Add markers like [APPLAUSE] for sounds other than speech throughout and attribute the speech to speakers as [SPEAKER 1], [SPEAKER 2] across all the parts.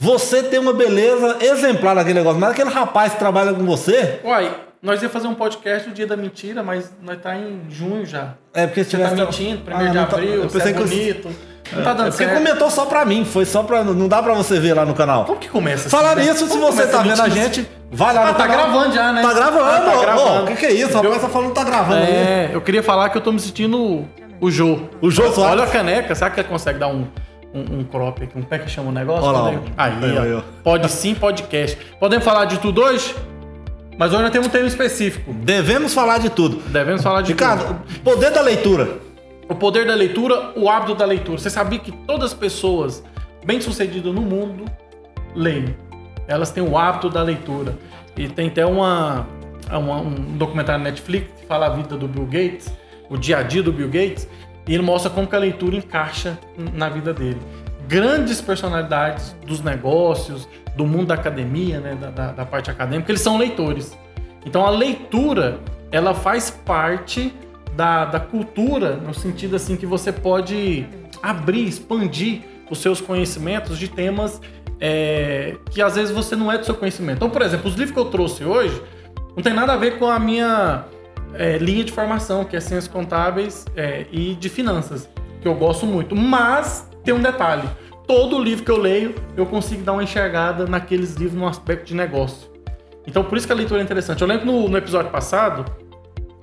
[SPEAKER 1] Você tem uma beleza exemplar naquele negócio, mas aquele rapaz que trabalha com você.
[SPEAKER 2] Uai, nós ia fazer um podcast no dia da mentira, mas nós tá em junho já.
[SPEAKER 1] É porque se
[SPEAKER 2] Você tá
[SPEAKER 1] tivesse.
[SPEAKER 2] mentindo,
[SPEAKER 1] Ah,
[SPEAKER 2] primeiro de
[SPEAKER 1] não tá-
[SPEAKER 2] abril,
[SPEAKER 1] eu
[SPEAKER 2] você
[SPEAKER 1] pensei
[SPEAKER 2] é
[SPEAKER 1] que eu-
[SPEAKER 2] bonito. Não tá dando
[SPEAKER 1] É porque
[SPEAKER 2] certo.
[SPEAKER 1] comentou só pra mim, foi só pra. Não dá pra você ver lá no canal.
[SPEAKER 2] Como que começa?
[SPEAKER 1] Falar
[SPEAKER 2] assim, né?
[SPEAKER 1] nisso, se
[SPEAKER 2] Como
[SPEAKER 1] você tá vendo a gente, vai lá
[SPEAKER 2] Ah,
[SPEAKER 1] no
[SPEAKER 2] tá
[SPEAKER 1] canal.
[SPEAKER 2] gravando já, né?
[SPEAKER 1] Tá gravando,
[SPEAKER 2] Ah, tá gravando.
[SPEAKER 1] O que, que é isso? O rapaz tá falando que tá gravando aí.
[SPEAKER 2] É, eu queria falar que eu tô me sentindo o Jô.
[SPEAKER 1] O Jô.
[SPEAKER 2] Olha a caneca, será que ele consegue dar um, um, um crop aqui? Um pé que chama o negócio?
[SPEAKER 1] Olha lá.
[SPEAKER 2] Aí, ó. Pode sim, podcast. Podemos falar de tudo hoje? Mas hoje nós temos um tema específico.
[SPEAKER 1] Devemos falar de tudo.
[SPEAKER 2] Devemos falar de tudo.
[SPEAKER 1] Ricardo, poder da leitura.
[SPEAKER 2] O poder da leitura, o hábito da leitura. Você sabia que todas as pessoas bem-sucedidas no mundo leem? Elas têm o hábito da leitura. E tem até uma, uma- um documentário na Netflix que fala a vida do Bill Gates, o dia a dia do Bill Gates, e ele mostra como que a leitura encaixa na vida dele. Grandes personalidades dos negócios, do mundo da academia, né, da, da- da parte acadêmica, eles são leitores. Então a leitura, ela faz parte da, da cultura, no sentido assim que você pode abrir, expandir os seus conhecimentos de temas é, que às vezes você não é do seu conhecimento. Então, por exemplo, os livros que eu trouxe hoje não tem nada a ver com a minha é, linha de formação, que é ciências contábeis é, e de finanças, que eu gosto muito. Mas tem um detalhe: todo livro que eu leio, eu consigo dar uma enxergada naqueles livros no aspecto de negócio. Então, por isso que a leitura é interessante. Eu lembro no, no episódio passado,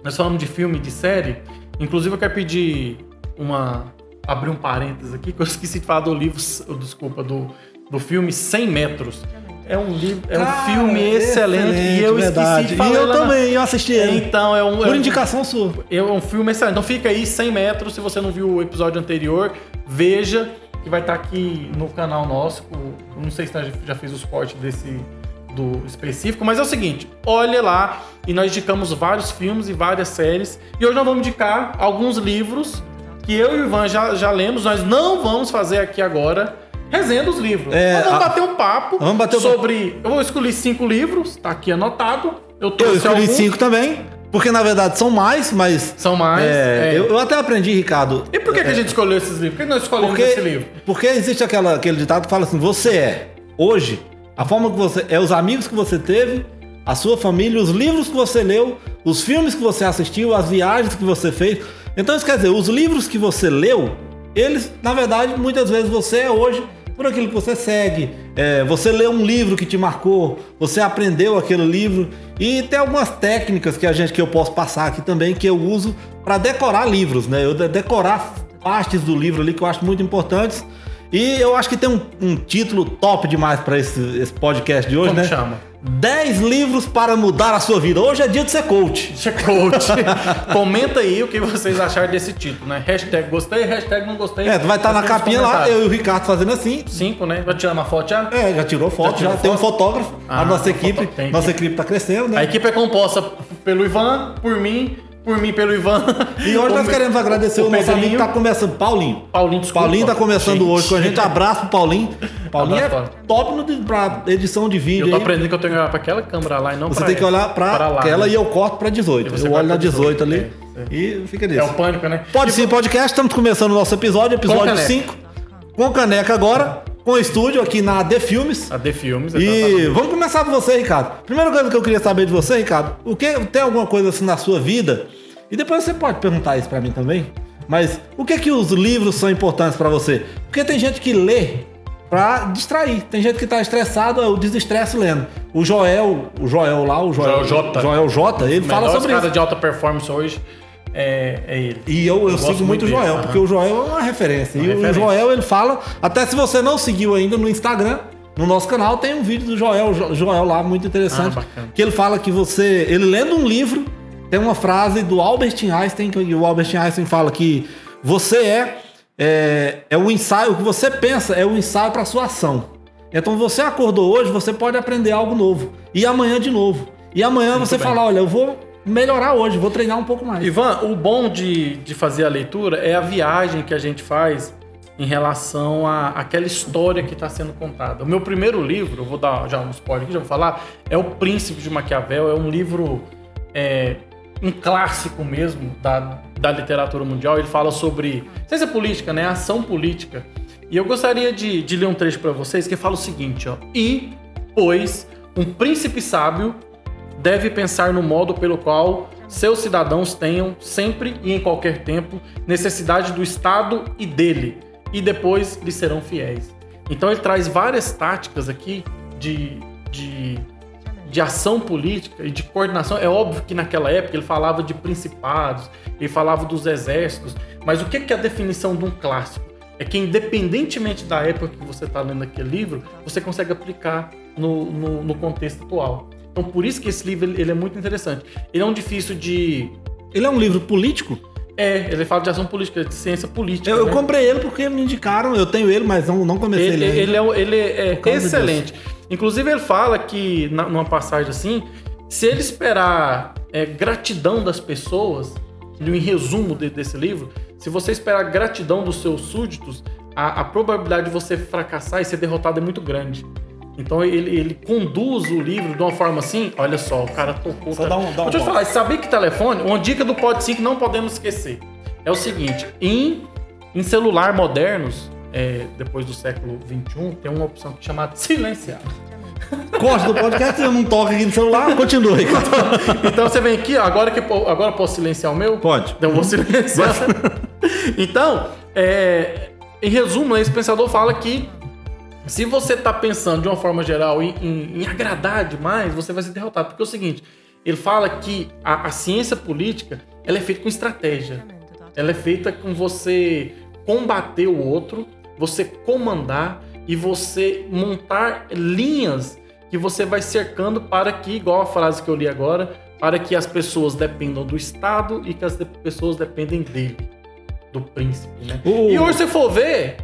[SPEAKER 2] nós falamos de filme de série. Inclusive, eu quero pedir uma. abrir um parênteses aqui, que eu [LAUGHS] esqueci de falar do livro, desculpa, do, do filme 100 Metros. É um livro, é um
[SPEAKER 1] Cara,
[SPEAKER 2] filme excelente, e eu
[SPEAKER 1] verdade.
[SPEAKER 2] esqueci de falar.
[SPEAKER 1] E eu também, eu assisti ele.
[SPEAKER 2] Então, é um. é
[SPEAKER 1] Por
[SPEAKER 2] um-
[SPEAKER 1] indicação sua.
[SPEAKER 2] é um filme excelente. Então fica aí 100 metros. Se você não viu o episódio anterior, veja que vai estar aqui no canal nosso. O- Não sei se nós já fez o suporte desse do específico, mas é o seguinte: olha lá e nós indicamos vários filmes e várias séries. E hoje nós vamos indicar alguns livros que eu e o Ivan já, já lemos. Nós não vamos fazer aqui agora. Resenha dos livros.
[SPEAKER 1] É,
[SPEAKER 2] vamos
[SPEAKER 1] a-
[SPEAKER 2] bater um papo
[SPEAKER 1] Vamos bater
[SPEAKER 2] sobre. Eu vou escolher cinco livros, tá aqui anotado. Eu
[SPEAKER 1] Eu escolhi cinco também, porque na verdade são mais, mas.
[SPEAKER 2] São mais.
[SPEAKER 1] é,
[SPEAKER 2] é.
[SPEAKER 1] Eu, eu até aprendi, Ricardo.
[SPEAKER 2] E por que, que a gente escolheu esses livros? Por que nós escolhemos
[SPEAKER 1] Porque,
[SPEAKER 2] esse livro?
[SPEAKER 1] porque existe aquela, aquele ditado que fala assim: você é, hoje, a forma que você. É os amigos que você teve, a sua família, os livros que você leu, os filmes que você assistiu, as viagens que você fez. Então isso quer dizer, os livros que você leu, eles, na verdade, muitas vezes você é hoje por aquilo que você segue. É, você leu um livro que te marcou, você aprendeu aquele livro. E tem algumas técnicas que a gente que eu posso passar aqui também que eu uso para decorar livros, né? Eu de- decorar partes do livro ali que eu acho muito importantes. E eu acho que tem um, um título top demais para esse, esse podcast de hoje,
[SPEAKER 2] Como
[SPEAKER 1] né?
[SPEAKER 2] chama?
[SPEAKER 1] 10 livros para mudar a sua vida. Hoje é dia de ser coach.
[SPEAKER 2] Deixa coach. [LAUGHS] Comenta aí o que vocês acharam desse título, né? Hashtag gostei, hashtag não gostei.
[SPEAKER 1] É, tu vai estar na
[SPEAKER 2] Deixa nos
[SPEAKER 1] capinha lá, eu e o Ricardo fazendo assim.
[SPEAKER 2] Cinco, né? Vai tirar uma foto já?
[SPEAKER 1] É, já tirou foto, já,
[SPEAKER 2] tirou
[SPEAKER 1] tem um
[SPEAKER 2] foto?
[SPEAKER 1] fotógrafo. a
[SPEAKER 2] Ah,
[SPEAKER 1] nossa
[SPEAKER 2] tem
[SPEAKER 1] equipe,
[SPEAKER 2] foto-
[SPEAKER 1] nossa
[SPEAKER 2] equipe.
[SPEAKER 1] tá crescendo,
[SPEAKER 2] A
[SPEAKER 1] né?
[SPEAKER 2] equipe é composta pelo Ivan, por mim, por mim pelo Ivan.
[SPEAKER 1] E hoje nós
[SPEAKER 2] O-
[SPEAKER 1] queremos agradecer o, nosso amigo que tá começando, Paulinho.
[SPEAKER 2] Paulinho, desculpa.
[SPEAKER 1] Paulinho tá começando
[SPEAKER 2] Gente.
[SPEAKER 1] hoje com a gente. Abraço pro Paulinho. Paulinho
[SPEAKER 2] Abraço,
[SPEAKER 1] é top no, pra edição de vídeo
[SPEAKER 2] Eu tô
[SPEAKER 1] aí.
[SPEAKER 2] aprendendo que eu tenho que olhar pra aquela câmera lá e não
[SPEAKER 1] Você
[SPEAKER 2] pra
[SPEAKER 1] tem que olhar pra,
[SPEAKER 2] lá,
[SPEAKER 1] aquela
[SPEAKER 2] né?
[SPEAKER 1] e eu corto pra 18.
[SPEAKER 2] E você
[SPEAKER 1] Eu olho na
[SPEAKER 2] pra
[SPEAKER 1] 18 ali
[SPEAKER 2] 18,
[SPEAKER 1] e fica nisso.
[SPEAKER 2] É o pânico, né?
[SPEAKER 1] Pode sim, podcast. Estamos começando o nosso episódio, episódio
[SPEAKER 2] caneca.
[SPEAKER 1] 5. Com caneca agora, com estúdio aqui na The Filmes.
[SPEAKER 2] A The Filmes.
[SPEAKER 1] E vamos começar com você, Ricardo. Primeira coisa que eu queria saber de você, Ricardo, o que tem alguma coisa assim na sua vida? E depois você pode perguntar isso pra mim também. Mas o que que os livros são importantes pra você? Porque tem gente que lê pra distrair. Tem gente que tá estressado, eu desestresse lendo. O Joel, o Joel lá, o Joel,
[SPEAKER 2] Joel J.
[SPEAKER 1] Joel J, ele
[SPEAKER 2] O
[SPEAKER 1] fala sobre
[SPEAKER 2] cara
[SPEAKER 1] isso.
[SPEAKER 2] de alta performance hoje é, é ele.
[SPEAKER 1] E eu, eu,
[SPEAKER 2] gosto
[SPEAKER 1] sigo muito
[SPEAKER 2] muito
[SPEAKER 1] o Joel,
[SPEAKER 2] dele,
[SPEAKER 1] porque o Joel é uma referência.
[SPEAKER 2] Uma
[SPEAKER 1] e
[SPEAKER 2] referência.
[SPEAKER 1] o Joel, ele fala, até se você não seguiu ainda no Instagram, no nosso canal tem um vídeo do Joel, Jo- Joel lá, muito interessante.
[SPEAKER 2] Ah,
[SPEAKER 1] que ele fala que você, ele lendo um livro, tem uma frase do Albert Einstein, que o Albert Einstein fala que você é, é, é o ensaio, o que você pensa é o ensaio para sua ação. Então você acordou hoje, você pode aprender algo novo. E amanhã de novo. E amanhã você
[SPEAKER 2] bem.
[SPEAKER 1] fala, olha, eu vou melhorar hoje, vou treinar um pouco mais.
[SPEAKER 2] Ivan, o bom de, de fazer a leitura é a viagem que a gente faz em relação à aquela história que está sendo contada. O meu primeiro livro, vou dar já um spoiler aqui, já vou falar, é O Príncipe de Maquiavel. É um livro, é, um clássico mesmo da, da literatura mundial. Ele fala sobre ciência política, né? Ação política. E eu gostaria de, de ler um trecho para vocês que fala o seguinte, ó. E, pois, um príncipe sábio deve pensar no modo pelo qual seus cidadãos tenham, sempre e em qualquer tempo, necessidade do Estado e dele, e depois lhe serão fiéis. Então ele traz várias táticas aqui de, de, de ação política e de coordenação. É óbvio que naquela época ele falava de principados, ele falava dos exércitos, mas o que é a definição de um clássico? É que independentemente da época que você está lendo aquele livro, você consegue aplicar no, no, no contexto atual. Então por isso que esse livro ele é muito interessante. Ele é um difícil de.
[SPEAKER 1] Ele é um livro político?
[SPEAKER 2] É, ele fala de ação política, de ciência política.
[SPEAKER 1] Eu, eu
[SPEAKER 2] né?
[SPEAKER 1] comprei ele porque me indicaram, eu tenho ele, mas não, não comecei
[SPEAKER 2] ele,
[SPEAKER 1] ele.
[SPEAKER 2] Ele é, ele é excelente. Inclusive, ele fala que, na, numa passagem assim, se ele esperar é, gratidão das pessoas, em resumo de, desse livro, se você esperar gratidão dos seus súditos, a, a probabilidade de você fracassar e ser derrotado é muito grande. Então ele, ele conduz o livro de uma forma assim, olha só, o cara tocou.
[SPEAKER 1] Só dá um, dá um
[SPEAKER 2] Deixa eu falar, sabia que telefone, uma dica do Pod 5 não podemos esquecer. É o seguinte, em, em celular modernos, é, depois do século 21, tem uma opção que é chamada [LAUGHS] silenciar.
[SPEAKER 1] Corte do podcast, eu não toco aqui no celular, continue. [LAUGHS]
[SPEAKER 2] então você vem aqui, ó, agora que agora posso silenciar o meu?
[SPEAKER 1] Pode.
[SPEAKER 2] Então eu vou silenciar. [LAUGHS] então, é, em resumo, né, esse pensador fala que se você está pensando de uma forma geral em, em- em agradar demais, você vai ser derrotado. Porque é o seguinte, ele fala que a, a ciência política ela é feita com estratégia. Ela é feita com você combater o outro, você comandar e você montar linhas que você vai cercando para que, igual a frase que eu li agora, para que as pessoas dependam do Estado e que as pessoas dependem dele, do príncipe, né?
[SPEAKER 1] O-
[SPEAKER 2] E hoje você for ver,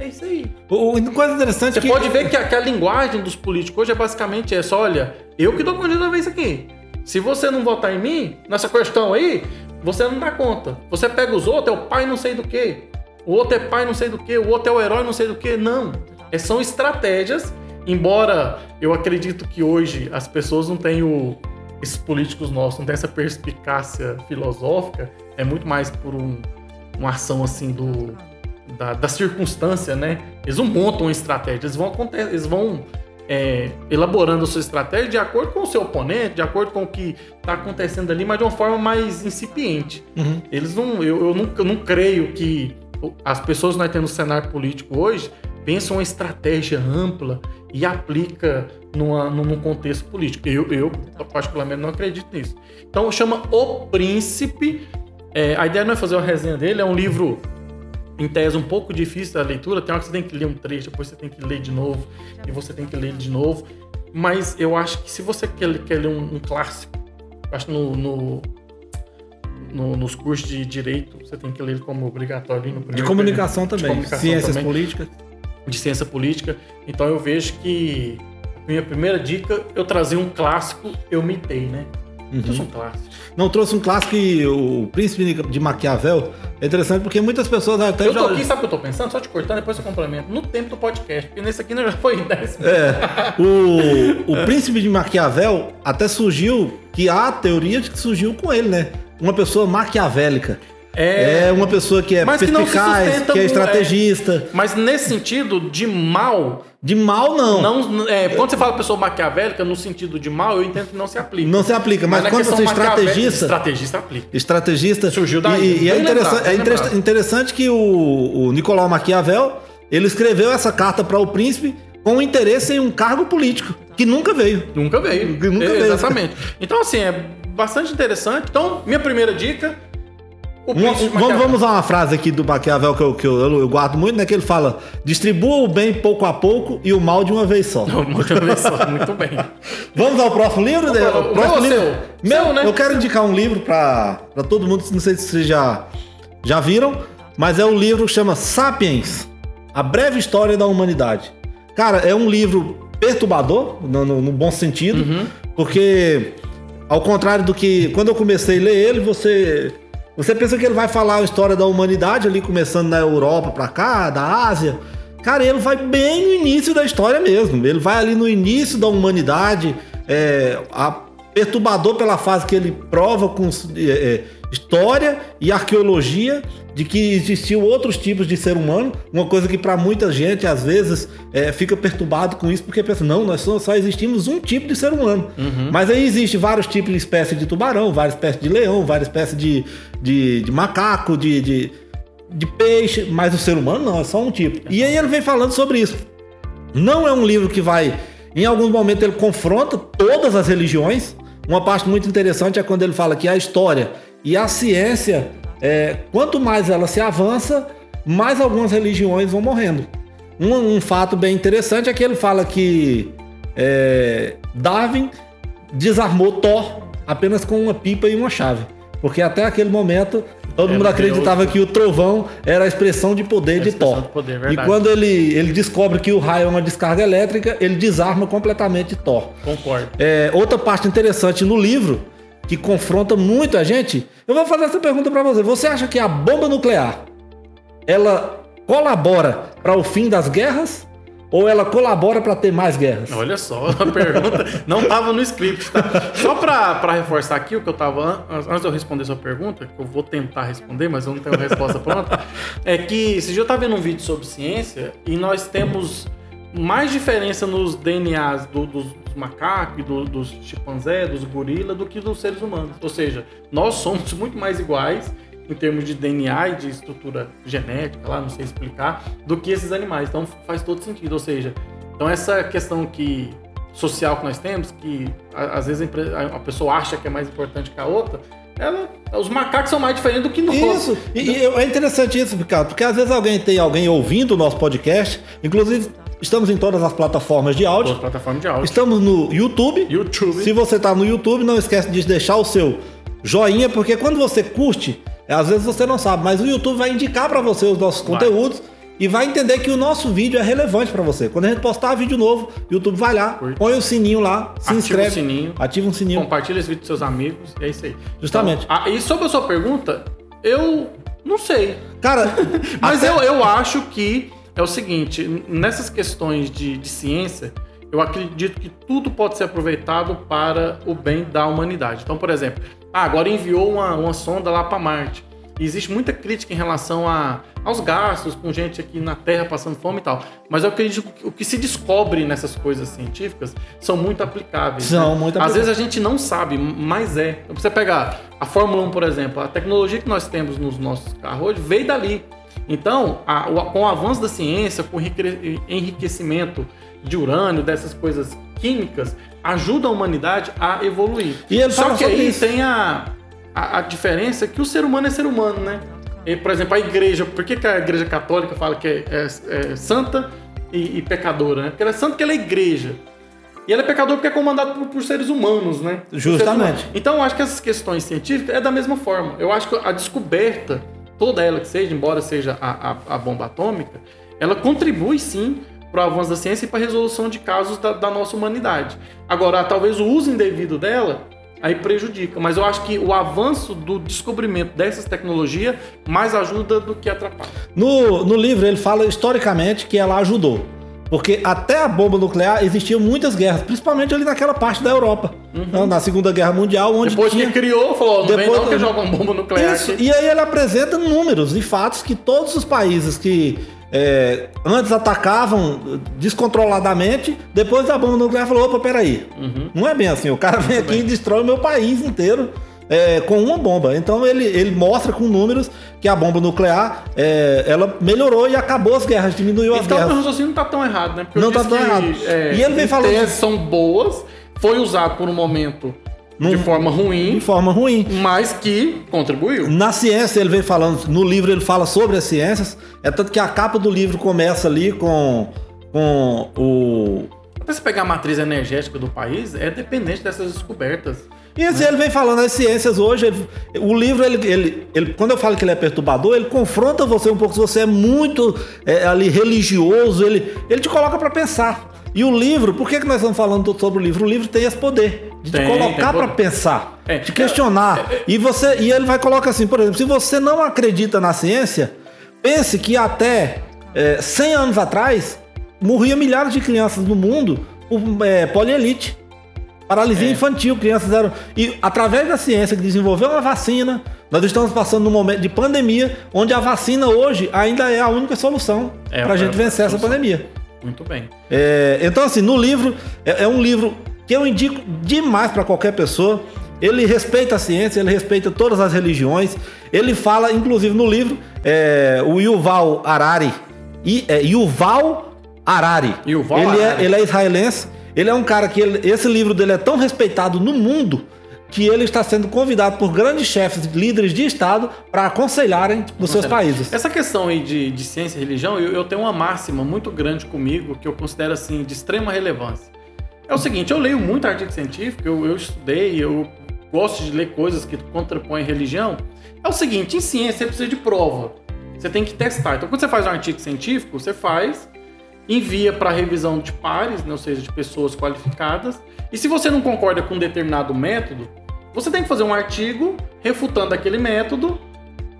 [SPEAKER 2] é isso aí.
[SPEAKER 1] O, o- coisa interessante
[SPEAKER 2] Você
[SPEAKER 1] que.
[SPEAKER 2] pode ver que a, que a linguagem dos políticos hoje é basicamente essa: olha, eu que dou conta isso aqui. Se você não votar em mim, nessa questão aí, você não dá conta. Você pega os outros, é o pai não sei do que. O outro é pai não sei do que, o outro é o herói não sei do que. Não. É, são estratégias, embora eu acredito que hoje as pessoas não têm o. Esses políticos nossos não têm essa perspicácia filosófica, é muito mais por um, uma ação assim do, da, da circunstância, né? Eles não montam uma estratégia, eles vão, eles vão é, elaborando a sua estratégia de acordo com o seu oponente, de acordo com o que está acontecendo ali, mas de uma forma mais incipiente.
[SPEAKER 1] Uhum.
[SPEAKER 2] Eles não, eu, eu, não, eu não creio que as pessoas que nós temos no cenário político hoje pensam uma estratégia ampla e aplica numa, num num contexto político. Eu, eu, particularmente, não acredito nisso. Então, chama O Príncipe. É, a ideia não é fazer uma resenha dele, é um livro em tese um pouco difícil da leitura. Tem hora que você tem que ler um trecho, depois você tem que ler de novo, e você tem que ler de novo. Mas eu acho que se você quer, quer ler um, um clássico, eu acho que no, no- no- nos cursos de direito você tem que ler ele como obrigatório no
[SPEAKER 1] De comunicação
[SPEAKER 2] período. De
[SPEAKER 1] também.
[SPEAKER 2] comunicação
[SPEAKER 1] Ciências
[SPEAKER 2] também,
[SPEAKER 1] políticas.
[SPEAKER 2] de ciência política. Então eu vejo que minha primeira dica, eu trazer um clássico, eu mitei, né?
[SPEAKER 1] Uhum.
[SPEAKER 2] Trouxe um clássico.
[SPEAKER 1] Não trouxe um clássico que o Príncipe de Maquiavel é interessante porque muitas pessoas até
[SPEAKER 2] Eu tô
[SPEAKER 1] já.
[SPEAKER 2] aqui, sabe o que eu tô pensando? Só te cortando, depois eu complemento. No tempo do podcast, porque nesse aqui não já foi [LAUGHS] 10
[SPEAKER 1] É, o, o Príncipe de Maquiavel até surgiu, que há a teoria de que surgiu com ele, né? Uma pessoa maquiavélica. É, uma pessoa que é
[SPEAKER 2] Mas que não
[SPEAKER 1] perspicaz,
[SPEAKER 2] sustenta
[SPEAKER 1] que é
[SPEAKER 2] mu-
[SPEAKER 1] estrategista.
[SPEAKER 2] Mas nesse sentido de mal,
[SPEAKER 1] De mal, não. não.
[SPEAKER 2] não, é, quando você fala pessoa maquiavélica no sentido de mal, eu entendo que não se aplica.
[SPEAKER 1] se aplica, mas,
[SPEAKER 2] na
[SPEAKER 1] quando você é estrategista.
[SPEAKER 2] Estrategista aplica.
[SPEAKER 1] Estrategista.
[SPEAKER 2] Surgiu daí,
[SPEAKER 1] E, e é, interessante,
[SPEAKER 2] lembrado,
[SPEAKER 1] é interessante que o, o Nicolau Maquiavel ele escreveu essa carta para o príncipe com interesse em um cargo político que nunca veio.
[SPEAKER 2] Nunca veio.
[SPEAKER 1] Nunca
[SPEAKER 2] É,
[SPEAKER 1] veio.
[SPEAKER 2] Exatamente. Então, assim, é bastante interessante. Então, minha primeira dica. O
[SPEAKER 1] Um-
[SPEAKER 2] de
[SPEAKER 1] vamos, vamos usar uma frase aqui do Maquiavel que, eu, que eu, eu guardo muito, né? Que ele fala: distribua o bem pouco a pouco e o mal de uma vez só. [LAUGHS]
[SPEAKER 2] Uma vez só, Muito bem. [LAUGHS]
[SPEAKER 1] Vamos ao próximo livro?
[SPEAKER 2] O
[SPEAKER 1] O
[SPEAKER 2] meu
[SPEAKER 1] próximo
[SPEAKER 2] ou
[SPEAKER 1] livro. Meu,
[SPEAKER 2] Seu, né?
[SPEAKER 1] Eu quero indicar um livro para todo mundo, não sei se vocês já, já viram, mas é um livro que chama Sapiens A Breve História da Humanidade. Cara, é um livro perturbador, no, no- no bom sentido,
[SPEAKER 2] Uhum.
[SPEAKER 1] porque, ao contrário do que. Quando eu comecei a ler ele, você. Você pensa que ele vai falar a história da humanidade ali, começando na Europa pra cá, da Ásia. Cara, ele vai bem no início da história mesmo. Ele vai ali no início da humanidade, é, a- perturbador pela fase que ele prova com, é, é, história e arqueologia de que existiam outros tipos de ser humano, uma coisa que para muita gente às vezes é, fica perturbado com isso porque pensa não, nós só, existimos um tipo de ser humano, uhum. mas aí existe vários tipos de espécie de tubarão, várias espécies de leão, várias espécies de, de, de macaco, de, de, de, peixe, mas o ser humano não é só um tipo. E aí ele vem falando sobre isso. Não é um livro que vai, em alguns momentos ele confronta todas as religiões. Uma parte muito interessante é quando ele fala que a história e a ciência é, quanto mais ela se avança, mais algumas religiões vão morrendo. Um, um fato bem interessante é que ele fala que é, Darwin desarmou Thor apenas com uma pipa e uma chave. Porque até aquele momento todo é, mundo acreditava que o trovão era a expressão de poder é de Thor. Poder, e quando ele, ele descobre que o raio é uma descarga elétrica, ele desarma completamente Thor.
[SPEAKER 2] Concordo.
[SPEAKER 1] É, outra parte interessante no livro que confronta muito a gente. Eu vou fazer essa pergunta para você. Você acha que a bomba nuclear ela colabora para o fim das guerras ou ela colabora para ter mais guerras?
[SPEAKER 2] Olha só, [LAUGHS] a pergunta não estava no script, tá? Só para reforçar aqui o que eu estava antes de eu responder sua pergunta, que eu vou tentar responder, mas eu não tenho a resposta pronta, é que esse eu estava vendo um vídeo sobre ciência e nós temos mais diferença nos DNAs do, dos macacos, do, dos chimpanzés, dos gorilas, do que dos seres humanos. Ou seja, nós somos muito mais iguais em termos de DNA e de estrutura genética, lá não sei explicar, do que esses animais. Então faz todo sentido. Ou seja, então essa questão que social que nós temos, que às vezes a pessoa acha que é mais importante que a outra, ela, os macacos são mais diferentes do que nós.
[SPEAKER 1] Isso, e, e é interessante isso, Ricardo, porque às vezes alguém tem alguém ouvindo o nosso podcast, inclusive Estamos em todas as plataformas de áudio.
[SPEAKER 2] Todas as plataformas de áudio.
[SPEAKER 1] Estamos no YouTube.
[SPEAKER 2] YouTube.
[SPEAKER 1] Se você está no YouTube, não esquece de deixar o seu joinha, porque quando você curte, às vezes você não sabe, mas o YouTube vai indicar para você os nossos vai. conteúdos e vai entender que o nosso vídeo é relevante para você. Quando a gente postar vídeo novo, o YouTube vai lá, Curte. põe o sininho lá, se ativa inscreve, o
[SPEAKER 2] sininho,
[SPEAKER 1] ativa um sininho,
[SPEAKER 2] compartilha esse vídeo com seus amigos, é isso aí.
[SPEAKER 1] Justamente.
[SPEAKER 2] Então, e sobre a sua pergunta, eu não sei.
[SPEAKER 1] Cara, [LAUGHS]
[SPEAKER 2] mas até... eu, eu acho que é o seguinte: nessas questões de, de ciência, eu acredito que tudo pode ser aproveitado para o bem da humanidade. Então, por exemplo, ah, agora enviou uma, uma sonda lá para Marte. E existe muita crítica em relação a, aos gastos com gente aqui na Terra passando fome e tal. Mas eu acredito que o que se descobre nessas coisas científicas são muito aplicáveis.
[SPEAKER 1] São né? muito
[SPEAKER 2] aplicáveis. Às vezes a gente não sabe, mas é. Você pegar a Fórmula 1, por exemplo, a tecnologia que nós temos nos nossos carros hoje veio dali. Então, a, com o avanço da ciência, com o enriquecimento de urânio, dessas coisas químicas, ajuda a humanidade a evoluir.
[SPEAKER 1] E
[SPEAKER 2] Só que aí
[SPEAKER 1] isso.
[SPEAKER 2] tem a, a, a, diferença que o ser humano é ser humano, né? E, por exemplo, a igreja, por que, que a igreja católica fala que é, é, é santa e, e, pecadora, né? Porque ela é santa porque ela é igreja. E ela é pecadora porque é comandada por, por seres humanos, né?
[SPEAKER 1] Justamente.
[SPEAKER 2] Humanos. Então, eu acho que essas questões científicas é da mesma forma. Eu acho que a descoberta toda ela que seja, embora seja a, a, a bomba atômica, ela contribui sim para o avanço da ciência e para a resolução de casos da, da, nossa humanidade. Agora, talvez o uso indevido dela aí prejudica, mas eu acho que o avanço do descobrimento dessas tecnologias mais ajuda do que atrapalha.
[SPEAKER 1] No, no livro ele fala historicamente que ela ajudou. Porque até a bomba nuclear existiam muitas guerras, principalmente ali naquela parte da Europa. Uhum. Na Segunda Guerra Mundial, onde.
[SPEAKER 2] Depois tinha... que criou, falou, não Depois... vem não que joga uma bomba nuclear. Isso.
[SPEAKER 1] Aqui. E aí ele apresenta números e fatos que todos os países que é, antes atacavam descontroladamente, depois da bomba nuclear falou: opa, peraí. Uhum. Não é bem assim. O cara vem aqui bem. e destrói o meu país inteiro é, com uma bomba. Então ele, ele mostra com números que a bomba nuclear é, ela melhorou e acabou as guerras, diminuiu as
[SPEAKER 2] então,
[SPEAKER 1] guerras.
[SPEAKER 2] Então o raciocínio não está tão errado, né?
[SPEAKER 1] Porque não está tão que, errado.
[SPEAKER 2] É, e ele vem falando. são boas, foi usado por um momento de forma ruim.
[SPEAKER 1] De forma ruim.
[SPEAKER 2] Mas que contribuiu.
[SPEAKER 1] Na ciência, ele vem falando, no livro ele fala sobre as ciências. É tanto que a capa do livro começa ali com, com o.
[SPEAKER 2] Até você pegar a matriz energética do país, é dependente dessas descobertas.
[SPEAKER 1] E assim, ele vem falando as ciências hoje. Ele, o livro, ele, ele, ele, quando eu falo que ele é perturbador, ele confronta você um pouco. Se você é muito é, ali religioso, ele, ele te coloca para pensar. E o livro, por que, que nós estamos falando sobre o livro? O livro tem esse poder de tem, te colocar para pensar, é, de questionar. É, é, e você e ele vai colocar assim, por exemplo, se você não acredita na ciência, pense que até é, 100 anos atrás morria milhares de crianças no mundo por é, polielite. Paralisia
[SPEAKER 2] É.
[SPEAKER 1] infantil, crianças eram. E através da ciência que desenvolveu uma vacina, nós estamos passando num momento de pandemia, onde a vacina hoje ainda é a única solução
[SPEAKER 2] É,
[SPEAKER 1] para a
[SPEAKER 2] é
[SPEAKER 1] gente vencer essa pandemia.
[SPEAKER 2] Muito bem.
[SPEAKER 1] É, então, assim, no livro, é, é um livro que eu indico demais para qualquer pessoa. Ele respeita a ciência, ele respeita todas as religiões. Ele fala, inclusive no livro, é, o Yuval Harari. E, é, Yuval Harari.
[SPEAKER 2] Yuval
[SPEAKER 1] ele,
[SPEAKER 2] Harari.
[SPEAKER 1] É, ele é israelense. Ele é um cara que ele- esse livro dele é tão respeitado no mundo que ele está sendo convidado por grandes chefes, líderes de Estado, para aconselharem nos seus países.
[SPEAKER 2] Essa questão aí de, de ciência e religião, eu, eu tenho uma máxima muito grande comigo que eu considero assim de extrema relevância. É o seguinte, eu leio muito artigo científico, eu, eu estudei, eu gosto de ler coisas que contrapõem religião. É o seguinte, em ciência você precisa de prova. Você tem que testar. Então, quando você faz um artigo científico, você faz, envia para revisão de pares, né, ou seja, de pessoas qualificadas. E se você não concorda com um determinado método, você tem que fazer um artigo refutando aquele método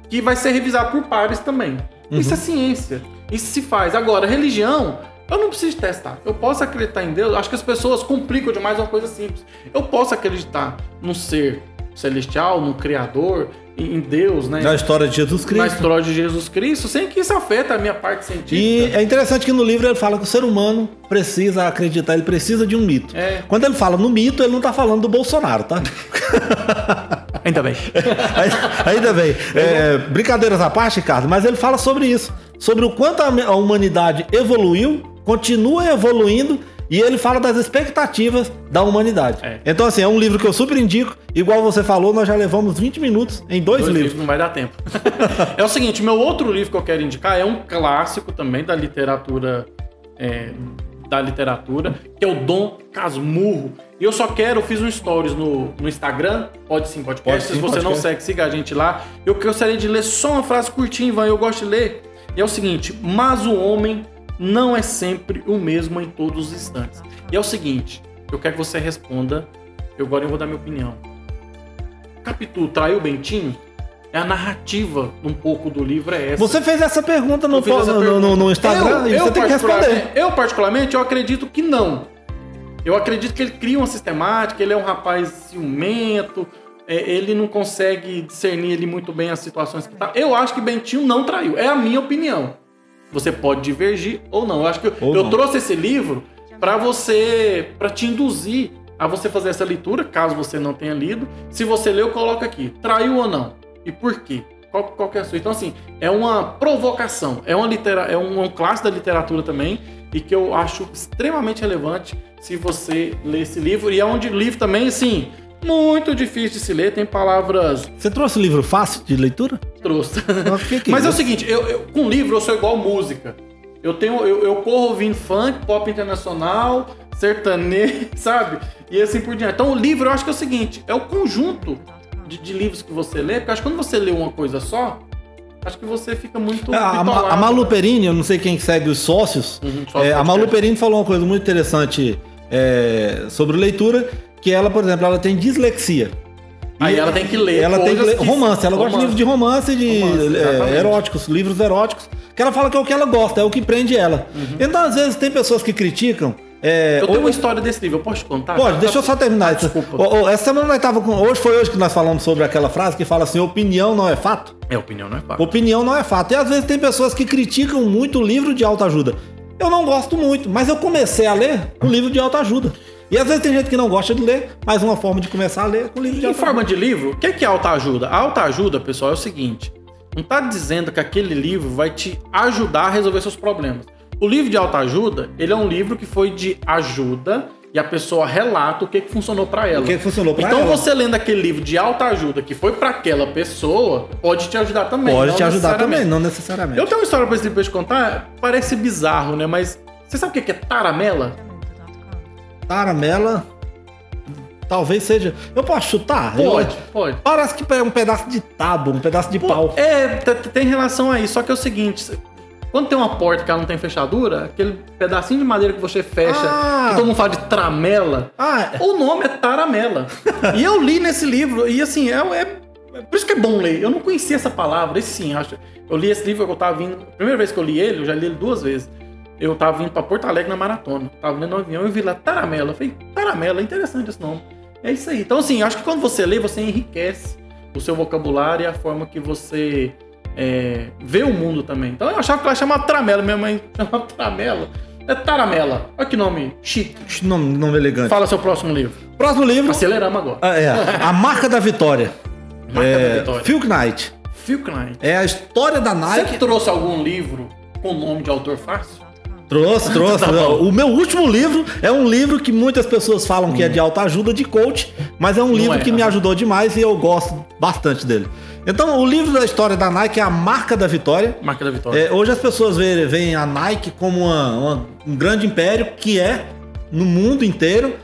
[SPEAKER 2] que vai ser revisado por pares também. Isso é ciência. Isso se faz. Agora, religião, eu não preciso testar. Eu posso acreditar em Deus. Acho que as pessoas complicam demais uma coisa simples. Eu posso acreditar num ser celestial, num criador, em Deus, né?
[SPEAKER 1] Na história de Jesus
[SPEAKER 2] Na
[SPEAKER 1] Cristo.
[SPEAKER 2] história de Jesus Cristo, sem que isso afeta a minha parte científica.
[SPEAKER 1] E é interessante que no livro ele fala que o ser humano precisa acreditar, ele precisa de um mito.
[SPEAKER 2] É.
[SPEAKER 1] Quando ele fala no mito, ele não tá falando do Bolsonaro, tá? [LAUGHS]
[SPEAKER 2] Ainda bem. [LAUGHS]
[SPEAKER 1] Ainda bem. É, brincadeiras à parte, Ricardo, mas ele fala sobre isso. Sobre o quanto a a humanidade evoluiu, continua evoluindo, e ele fala das expectativas da humanidade.
[SPEAKER 2] É.
[SPEAKER 1] Então, assim, é um livro que eu super indico. Igual você falou, nós já levamos 20 minutos em dois,
[SPEAKER 2] Dois
[SPEAKER 1] livros.
[SPEAKER 2] livros não vai dar tempo. [LAUGHS] é o seguinte, meu outro livro que eu quero indicar é um clássico também da literatura é, da literatura, que é o Dom Casmurro. E eu só quero, eu fiz um stories no, no Instagram, pode sim, podcast.
[SPEAKER 1] Pode
[SPEAKER 2] Se você não segue, siga a gente lá. Eu gostaria de ler só uma frase curtinha, Ivan, eu gosto de ler. E é o seguinte, mas o homem não é sempre o mesmo em todos os instantes. E é o seguinte, eu quero que você responda, eu agora eu vou dar minha opinião. Capitu traiu Bentinho? É a narrativa um pouco do livro é essa.
[SPEAKER 1] Você fez essa pergunta no,
[SPEAKER 2] Eu essa
[SPEAKER 1] no- no-
[SPEAKER 2] pergunta.
[SPEAKER 1] no Instagram e você tem que responder.
[SPEAKER 2] Eu, particularmente, eu acredito que não. Eu acredito que ele cria uma sistemática, ele é um rapaz ciumento, é, ele não consegue discernir ele muito bem as situações que tá. Eu acho que Bentinho não traiu. É a minha opinião. Você pode divergir ou não. Eu acho que eu, trouxe esse livro para você, para te induzir a você fazer essa leitura, caso você não tenha lido. Se você leu, coloca aqui. Traiu ou não? E por quê? Qual, qual que é a sua? Então, assim, é uma provocação. É, uma litera, é um, um clássico da literatura também. E que eu acho extremamente relevante se você ler esse livro. E é um livro também, assim, muito difícil de se ler. Tem palavras
[SPEAKER 1] Você trouxe livro fácil de leitura?
[SPEAKER 2] trouxe.
[SPEAKER 1] Mas,
[SPEAKER 2] Mas é o seguinte, eu, eu- com livro eu sou igual música. Eu tenho, eu, eu corro ouvindo funk, pop internacional, sertanejo, [LAUGHS] sabe? E assim por diante. Então o livro eu acho que é o seguinte, é o conjunto de, de livros que você lê, porque acho que quando você lê uma coisa só, acho que você fica muito
[SPEAKER 1] É, a, a Malu Perini, eu não sei quem segue os sócios,
[SPEAKER 2] Uhum, só
[SPEAKER 1] é, a. Malu Perini falou uma coisa muito interessante é, sobre leitura, que ela, por exemplo, ela tem dislexia.
[SPEAKER 2] Aí ela tem que ler
[SPEAKER 1] Ela tem que ler romance, ela gosta de livros de romance de
[SPEAKER 2] Romance,
[SPEAKER 1] é, eróticos, livros eróticos, que ela fala que é o que ela gosta, é o que prende ela. Então, às vezes, tem pessoas que criticam. é,
[SPEAKER 2] Uhum. Eu tenho
[SPEAKER 1] ou-
[SPEAKER 2] uma história desse livro, eu posso te contar?
[SPEAKER 1] Pode, deixa eu só terminar.
[SPEAKER 2] Desculpa.
[SPEAKER 1] Essa semana nós tava com. Hoje foi hoje que nós falamos sobre aquela frase que fala assim: opinião não é fato.
[SPEAKER 2] É, opinião não é fácil.
[SPEAKER 1] Opinião não é fato. E às vezes tem pessoas que criticam muito o livro de autoajuda. Eu não gosto muito, mas eu comecei a ler com livro de autoajuda. E às vezes tem gente que não gosta de ler, mas uma forma de começar a ler é com livro de
[SPEAKER 2] Em
[SPEAKER 1] autoajuda.
[SPEAKER 2] forma de livro, o que é, que é autoajuda? A autoajuda, pessoal, é o seguinte: não tá dizendo que aquele livro vai te ajudar a resolver seus problemas. O livro de autoajuda, ele é um livro que foi de ajuda e a pessoa relata o que, que funcionou para ela.
[SPEAKER 1] O que funcionou pra
[SPEAKER 2] então
[SPEAKER 1] ela.
[SPEAKER 2] você lendo aquele livro de autoajuda que foi para aquela pessoa, pode te ajudar também.
[SPEAKER 1] Pode te ajudar também, não necessariamente.
[SPEAKER 2] Eu tenho uma história pra esse livro pra te contar, parece bizarro, né? Mas você sabe o que é taramela?
[SPEAKER 1] Taramela. Talvez seja. Eu posso chutar?
[SPEAKER 2] Pode,
[SPEAKER 1] Eu-
[SPEAKER 2] pode.
[SPEAKER 1] Parece que é um pedaço de tábua, um pedaço de
[SPEAKER 2] Pô,
[SPEAKER 1] pau.
[SPEAKER 2] É, tem relação a isso. Só que é o seguinte: quando tem uma porta que ela não tem fechadura, aquele pedacinho de madeira que você fecha,
[SPEAKER 1] Ah.
[SPEAKER 2] que todo mundo fala de tramela,
[SPEAKER 1] Ah,
[SPEAKER 2] o nome é taramela. [LAUGHS] e eu li nesse livro, e assim, é, é- é por isso que é bom ler. Eu não conhecia essa palavra, esse sim, acho. Eu li esse livro, eu tava vindo. A primeira vez que eu li ele, eu já li ele duas vezes. Eu tava vindo pra Porto Alegre na maratona. Tava lendo no avião e vi lá taramela. Eu falei, Taramela, é interessante esse nome. É isso aí. Então, assim, acho que quando você lê, você enriquece o seu vocabulário e a forma que você é, vê o mundo também. Então, eu achava que ela chamava Tramela, minha mãe [LAUGHS] chamava Tramela. É Taramela. Olha que nome chique.
[SPEAKER 1] Nome, nome elegante.
[SPEAKER 2] Fala seu próximo livro.
[SPEAKER 1] Próximo livro.
[SPEAKER 2] Aceleramos agora.
[SPEAKER 1] Ah, É, A Marca da Vitória. [LAUGHS]
[SPEAKER 2] Marca
[SPEAKER 1] é,
[SPEAKER 2] da Vitória.
[SPEAKER 1] Phil Knight.
[SPEAKER 2] Phil Knight.
[SPEAKER 1] É a história da
[SPEAKER 2] Você
[SPEAKER 1] Nike.
[SPEAKER 2] trouxe algum livro com nome de autor fácil?
[SPEAKER 1] Trouxe, [LAUGHS] trouxe.
[SPEAKER 2] Tá
[SPEAKER 1] o meu último livro é um livro que muitas pessoas falam que é de autoajuda, de coach, mas é um livro
[SPEAKER 2] é,
[SPEAKER 1] que
[SPEAKER 2] não.
[SPEAKER 1] me ajudou demais e eu gosto bastante dele. Então, o livro da história da Nike é a marca da vitória.
[SPEAKER 2] Marca da Vitória.
[SPEAKER 1] É, hoje as pessoas veem, veem a Nike como uma- uma- um grande império, que é no mundo inteiro.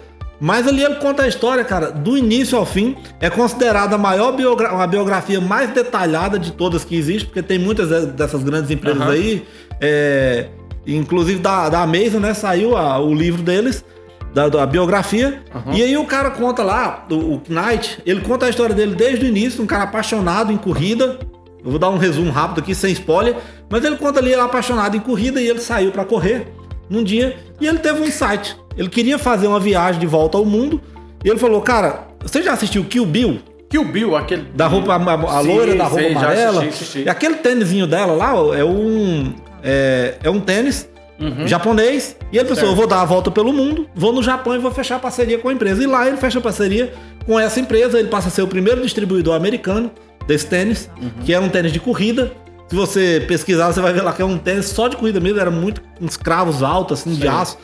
[SPEAKER 1] Mas ali ele conta a história, cara, do início ao fim. É considerada a maior biogra uma biografia mais detalhada de todas que existe, porque tem muitas de- dessas grandes empresas
[SPEAKER 2] Aham.
[SPEAKER 1] aí. é, inclusive da, da Amazon, né? Saiu a- o livro deles, da, da biografia.
[SPEAKER 2] Aham.
[SPEAKER 1] E aí o cara conta lá, o, o Knight, ele conta a história dele desde o início, um cara apaixonado em corrida. Eu vou dar um resumo rápido aqui, sem spoiler. Mas ele conta ali, ele é apaixonado em corrida e ele saiu pra correr num dia e ele teve um insight. Ele queria fazer uma viagem de volta ao mundo e ele falou, cara, você já assistiu Kill Bill?
[SPEAKER 2] Kill Bill, aquele.
[SPEAKER 1] Da roupa, a, a
[SPEAKER 2] Sim,
[SPEAKER 1] loira da roupa
[SPEAKER 2] já
[SPEAKER 1] amarela.
[SPEAKER 2] assisti, assisti.
[SPEAKER 1] E aquele tênisinho dela lá é um, é, é um tênis
[SPEAKER 2] Uhum.
[SPEAKER 1] japonês. E ele pensou,
[SPEAKER 2] Certo.
[SPEAKER 1] eu vou dar a volta pelo mundo, vou no Japão e vou fechar parceria com a empresa. E lá ele fecha parceria com essa empresa, ele passa a ser o primeiro distribuidor americano desse tênis,
[SPEAKER 2] Uhum.
[SPEAKER 1] que era um tênis de corrida. Se você pesquisar, você vai ver lá que é um tênis só de corrida mesmo, era muito uns cravos altos, assim, de aço.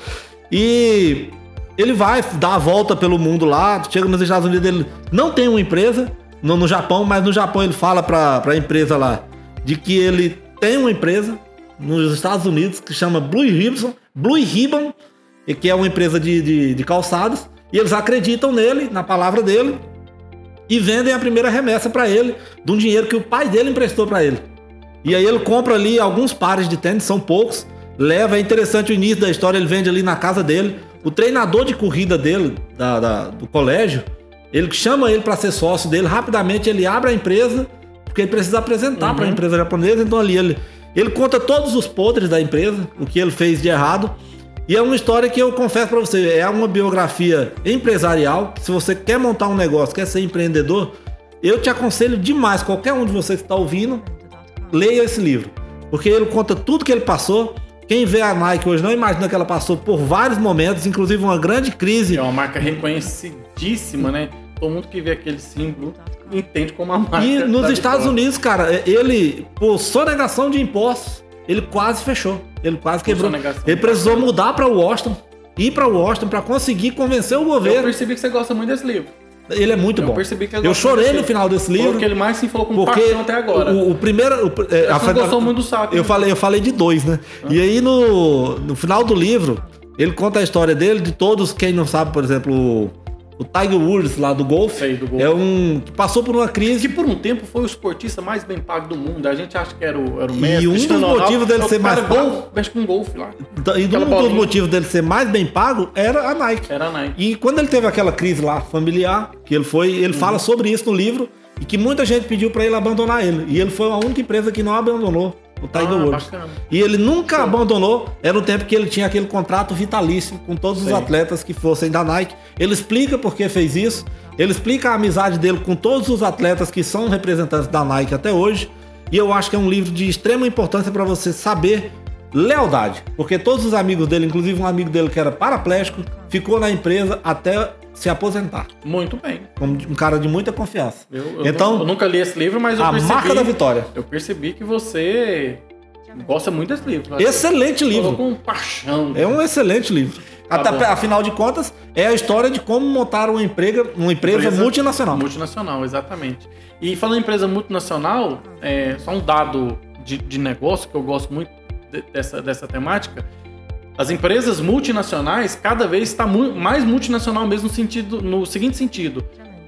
[SPEAKER 1] E ele vai dar a volta pelo mundo lá, chega nos Estados Unidos, ele não tem uma empresa no, no Japão, mas no Japão ele fala pra, pra empresa lá de que ele tem uma empresa nos Estados Unidos que chama Blue Ribbon, Blue Ribbon e que é uma empresa de, de, de calçados, e eles acreditam nele, na palavra dele, e vendem a primeira remessa pra ele de um dinheiro que o pai dele emprestou pra ele. E aí ele compra ali alguns pares de tênis, são poucos, leva, é interessante o início da história, ele vende ali na casa dele. O treinador de corrida dele, da, da- do colégio, ele chama ele para ser sócio dele, rapidamente ele abre a empresa, porque ele precisa apresentar para a empresa japonesa, então ali ele, ele conta todos os podres da empresa, o que ele fez de errado. E é uma história que eu confesso para você, é uma biografia empresarial. Se você quer montar um negócio, quer ser empreendedor, eu te aconselho demais, qualquer um de vocês que está ouvindo, leia esse livro. Porque ele conta tudo que ele passou. Quem vê a Nike hoje não imagina que ela passou por vários momentos, inclusive uma grande crise.
[SPEAKER 2] É uma marca reconhecidíssima, né? Todo mundo que vê aquele símbolo entende como a marca.
[SPEAKER 1] E nos Estados. Unidos, cara, ele, por sonegação de impostos, ele quase fechou. Ele quase quebrou. Ele precisou mudar para Washington, ir para Washington para conseguir convencer o
[SPEAKER 2] Eu
[SPEAKER 1] governo.
[SPEAKER 2] percebi que você gosta muito desse livro.
[SPEAKER 1] Ele é muito
[SPEAKER 2] Eu
[SPEAKER 1] bom.
[SPEAKER 2] percebi que
[SPEAKER 1] Eu chorei no final desse livro.
[SPEAKER 2] o que ele mais se falou com
[SPEAKER 1] Porque
[SPEAKER 2] paixão até agora.
[SPEAKER 1] O, o primeiro. o- é,
[SPEAKER 2] Você
[SPEAKER 1] a-
[SPEAKER 2] gostou muito do saco.
[SPEAKER 1] Eu
[SPEAKER 2] né?
[SPEAKER 1] falei, eu falei de dois, né? E aí no, no final do livro, ele conta a história dele, de todos, quem não sabe, por exemplo, o, Tiger Woods lá do golfe.
[SPEAKER 2] Do golfe.
[SPEAKER 1] É um. que passou por uma crise.
[SPEAKER 2] Que por um tempo foi o esportista mais bem pago do mundo. A gente acha que era o, era o
[SPEAKER 1] E
[SPEAKER 2] Messi.
[SPEAKER 1] um dos motivos dele
[SPEAKER 2] É
[SPEAKER 1] ser mais pago-
[SPEAKER 2] Mexe com golfe lá.
[SPEAKER 1] E um dos motivos dele ser mais bem pago era a Nike.
[SPEAKER 2] Era a Nike.
[SPEAKER 1] E quando ele teve aquela crise lá familiar, que ele foi, ele
[SPEAKER 2] Uhum.
[SPEAKER 1] fala sobre isso no livro e que muita gente pediu pra ele abandonar ele. E ele foi a única empresa que não abandonou o Tiger
[SPEAKER 2] Ah,
[SPEAKER 1] Woods. E ele nunca abandonou, era o tempo que ele tinha aquele contrato vitalício com todos os
[SPEAKER 2] Sim.
[SPEAKER 1] atletas que fossem da Nike. Ele explica por que fez isso, ele explica a amizade dele com todos os atletas que são representantes da Nike até hoje. E eu acho que é um livro de extrema importância para você saber lealdade, porque todos os amigos dele, inclusive um amigo dele que era paraplégico, ficou na empresa até se aposentar,
[SPEAKER 2] Muito bem.
[SPEAKER 1] como um cara de muita confiança.
[SPEAKER 2] Eu, eu
[SPEAKER 1] Então,
[SPEAKER 2] nu- eu nunca li esse livro, mas eu
[SPEAKER 1] a
[SPEAKER 2] percebi.
[SPEAKER 1] marca da vitória.
[SPEAKER 2] Eu percebi que você gosta muito desse livro.
[SPEAKER 1] Excelente livro.
[SPEAKER 2] com paixão.
[SPEAKER 1] É um excelente livro.
[SPEAKER 2] Tá
[SPEAKER 1] Até,
[SPEAKER 2] bom.
[SPEAKER 1] afinal de contas, é a história de como montar uma, emprega, uma empresa,
[SPEAKER 2] Empresa
[SPEAKER 1] multinacional.
[SPEAKER 2] Multinacional, exatamente. E falando em empresa multinacional, é, só um dado de, de negócio que eu gosto muito de- dessa, dessa temática. As empresas multinacionais cada vez está mu- mais multinacional mesmo no, sentido, no seguinte sentido.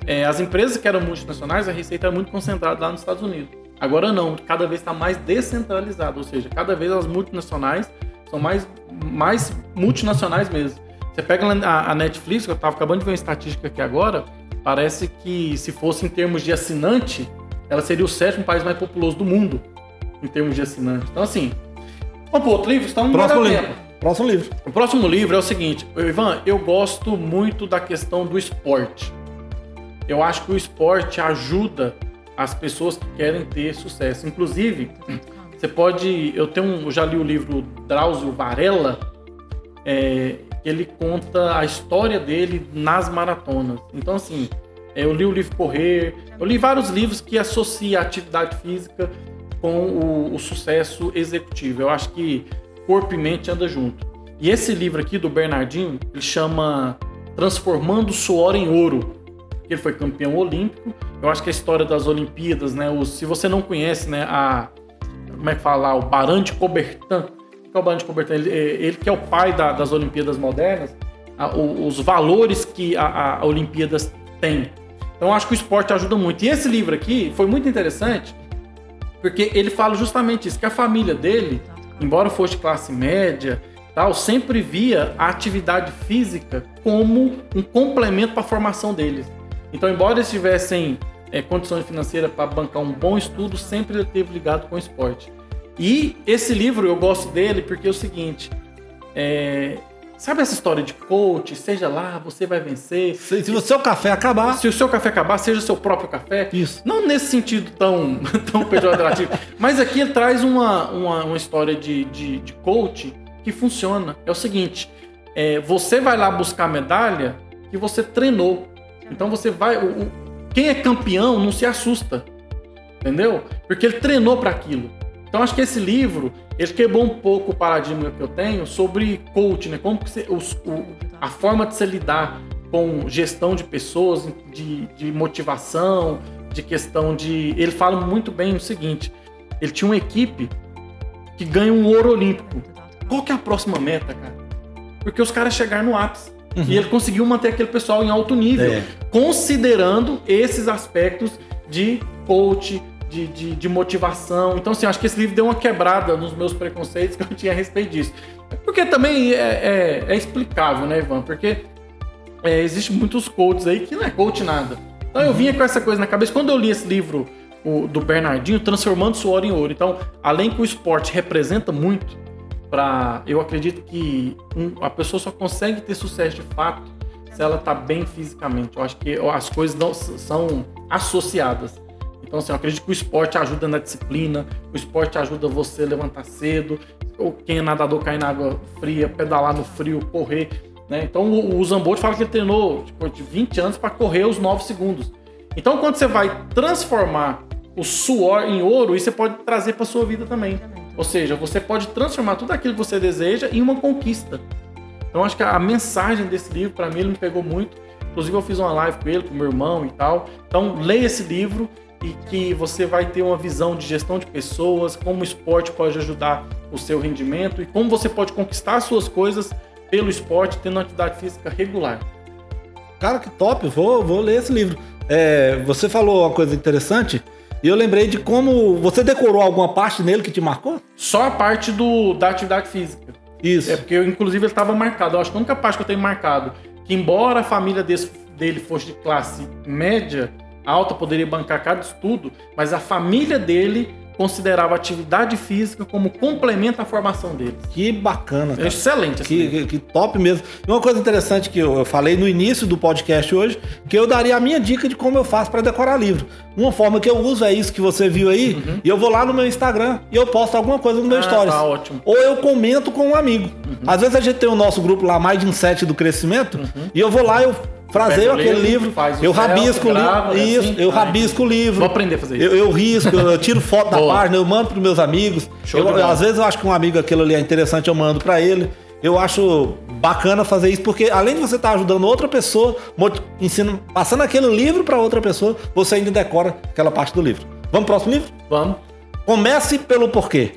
[SPEAKER 2] É, as empresas que eram multinacionais, a receita era muito concentrada lá nos Estados Unidos. Agora não, cada vez está mais descentralizado, ou seja, cada vez as multinacionais são mais, mais multinacionais mesmo. Você pega a, a Netflix, que eu estava acabando de ver uma estatística aqui agora, parece que se fosse em termos de assinante, ela seria o sétimo país mais populoso do mundo, em termos de assinante. Então assim, vamos pro outro livro, então vai
[SPEAKER 1] Próximo livro.
[SPEAKER 2] tempo.
[SPEAKER 1] Próximo livro.
[SPEAKER 2] O próximo livro é o seguinte, Ivan, eu gosto muito da questão do esporte. Eu acho que o esporte ajuda as pessoas que querem ter sucesso. Inclusive, você pode. Eu tenho eu já li o livro Drauzio Varela, é, ele conta a história dele nas maratonas. Então, assim, eu li o livro Correr, eu li vários livros que associam a atividade física com o, o sucesso executivo. Eu acho que corpo e mente andam junto. E esse livro aqui do Bernardinho, ele chama Transformando Suor em Ouro. Ele foi campeão olímpico. Eu acho que a história das Olimpíadas, né? Se você não conhece, né? A, como é que fala? O Baran de Coubertin. O que é o Baran de Coubertin? Ele, ele que é o pai da, das Olimpíadas modernas. A, os valores que a, a Olimpíadas tem. Então acho que o esporte ajuda muito. E esse livro aqui foi muito interessante porque ele fala justamente isso, que a família dele, embora fosse classe média, tal, sempre via a atividade física como um complemento para a formação deles. Então, embora eles tivessem é, condições financeiras para bancar um bom estudo, sempre ele teve ligado com o esporte. E esse livro eu gosto dele porque é o seguinte: é, Sabe essa história de coach? Seja lá, você vai vencer.
[SPEAKER 1] Se, se o seu café acabar.
[SPEAKER 2] Se o seu café acabar, seja seu próprio café.
[SPEAKER 1] Isso.
[SPEAKER 2] Não nesse sentido tão, [LAUGHS] tão pejorativo. mas aqui ele traz uma, uma, uma história de, de, de, coach que funciona. É o seguinte: é, você vai lá buscar a medalha que você treinou. Então você vai. O, o, quem é campeão não se assusta. Entendeu? Porque ele treinou para aquilo. Então acho que esse livro ele quebrou um pouco o paradigma que eu tenho sobre coach, né? Como que você, os, o, a forma de se lidar com gestão de pessoas, de, de motivação, de questão de. Ele fala muito bem o seguinte: ele tinha uma equipe que ganha um ouro olímpico. Qual que é a próxima meta, cara? Porque os caras chegaram no ápice. Uhum. E ele conseguiu manter aquele pessoal em alto nível, é. considerando esses aspectos de coach, de, de, de, motivação. Então, assim, acho que esse livro deu uma quebrada nos meus preconceitos [LAUGHS] que eu tinha a respeito disso. Porque também é, é, é explicável, né, Ivan? Porque é, existem muitos coaches aí que não é coach nada. Então eu vinha com essa coisa na cabeça. Quando eu li esse livro o, do Bernardinho, Transformando Suor em Ouro. Então, além que o esporte representa muito, para eu acredito que um, a pessoa só consegue ter sucesso de fato se ela está bem fisicamente. Eu acho que as coisas não, são associadas. Então, assim, eu acredito que o esporte ajuda na disciplina, o esporte ajuda você a levantar cedo, ou quem é nadador cair na água fria, pedalar no frio, correr. Né? Então, o, o Zambotti fala que ele treinou tipo, de 20 anos para correr os 9 segundos. Então, quando você vai transformar o suor em ouro, isso você pode trazer para sua vida também. Ou seja, você pode transformar tudo aquilo que você deseja em uma conquista. Então, acho que a mensagem desse livro, para mim, ele me pegou muito. Inclusive, eu fiz uma live com ele, com meu irmão e tal. Então, leia esse livro e que você vai ter uma visão de gestão de pessoas, como o esporte pode ajudar o seu rendimento e como você pode conquistar suas coisas pelo esporte, tendo uma atividade física regular.
[SPEAKER 1] Cara, que top! Vou, vou ler esse livro. É, você falou uma coisa interessante e eu lembrei de como você decorou alguma parte nele que te marcou?
[SPEAKER 2] Só a parte do, da atividade física.
[SPEAKER 1] Isso.
[SPEAKER 2] É porque, eu, inclusive, ele estava marcado. Eu acho que a única parte que eu tenho marcado, que embora a família desse, dele fosse de classe média, alta poderia bancar cada estudo, mas a família dele considerava a atividade física como complemento à formação dele.
[SPEAKER 1] Que bacana, cara.
[SPEAKER 2] Excelente.
[SPEAKER 1] Que, que, que, top mesmo. E uma coisa interessante que eu, eu, falei no início do podcast hoje, que eu daria a minha dica de como eu faço para decorar livro. Uma forma que eu uso é isso que você viu aí, uhum. e eu vou lá no meu Instagram e eu posto alguma coisa no meu ah, stories.
[SPEAKER 2] Tá ótimo.
[SPEAKER 1] Ou eu comento com um amigo. Uhum. Às vezes a gente tem o nosso grupo lá, mais de um set do crescimento, uhum. e eu vou lá, eu Fraseio aquele livro, eu rabisco o livro. Isso, assim, eu rabisco o livro.
[SPEAKER 2] Vou aprender a fazer isso.
[SPEAKER 1] Eu, eu risco, eu [LAUGHS] tiro foto da página, eu mando para meus amigos. Eu, às vezes eu acho que um amigo aquilo ali é interessante, eu mando para ele. Eu acho bacana fazer isso, porque além de você estar tá ajudando outra pessoa, ensino, passando aquele livro para outra pessoa, você ainda decora aquela parte do livro. Vamos pro próximo livro?
[SPEAKER 2] Vamos.
[SPEAKER 1] Comece pelo porquê.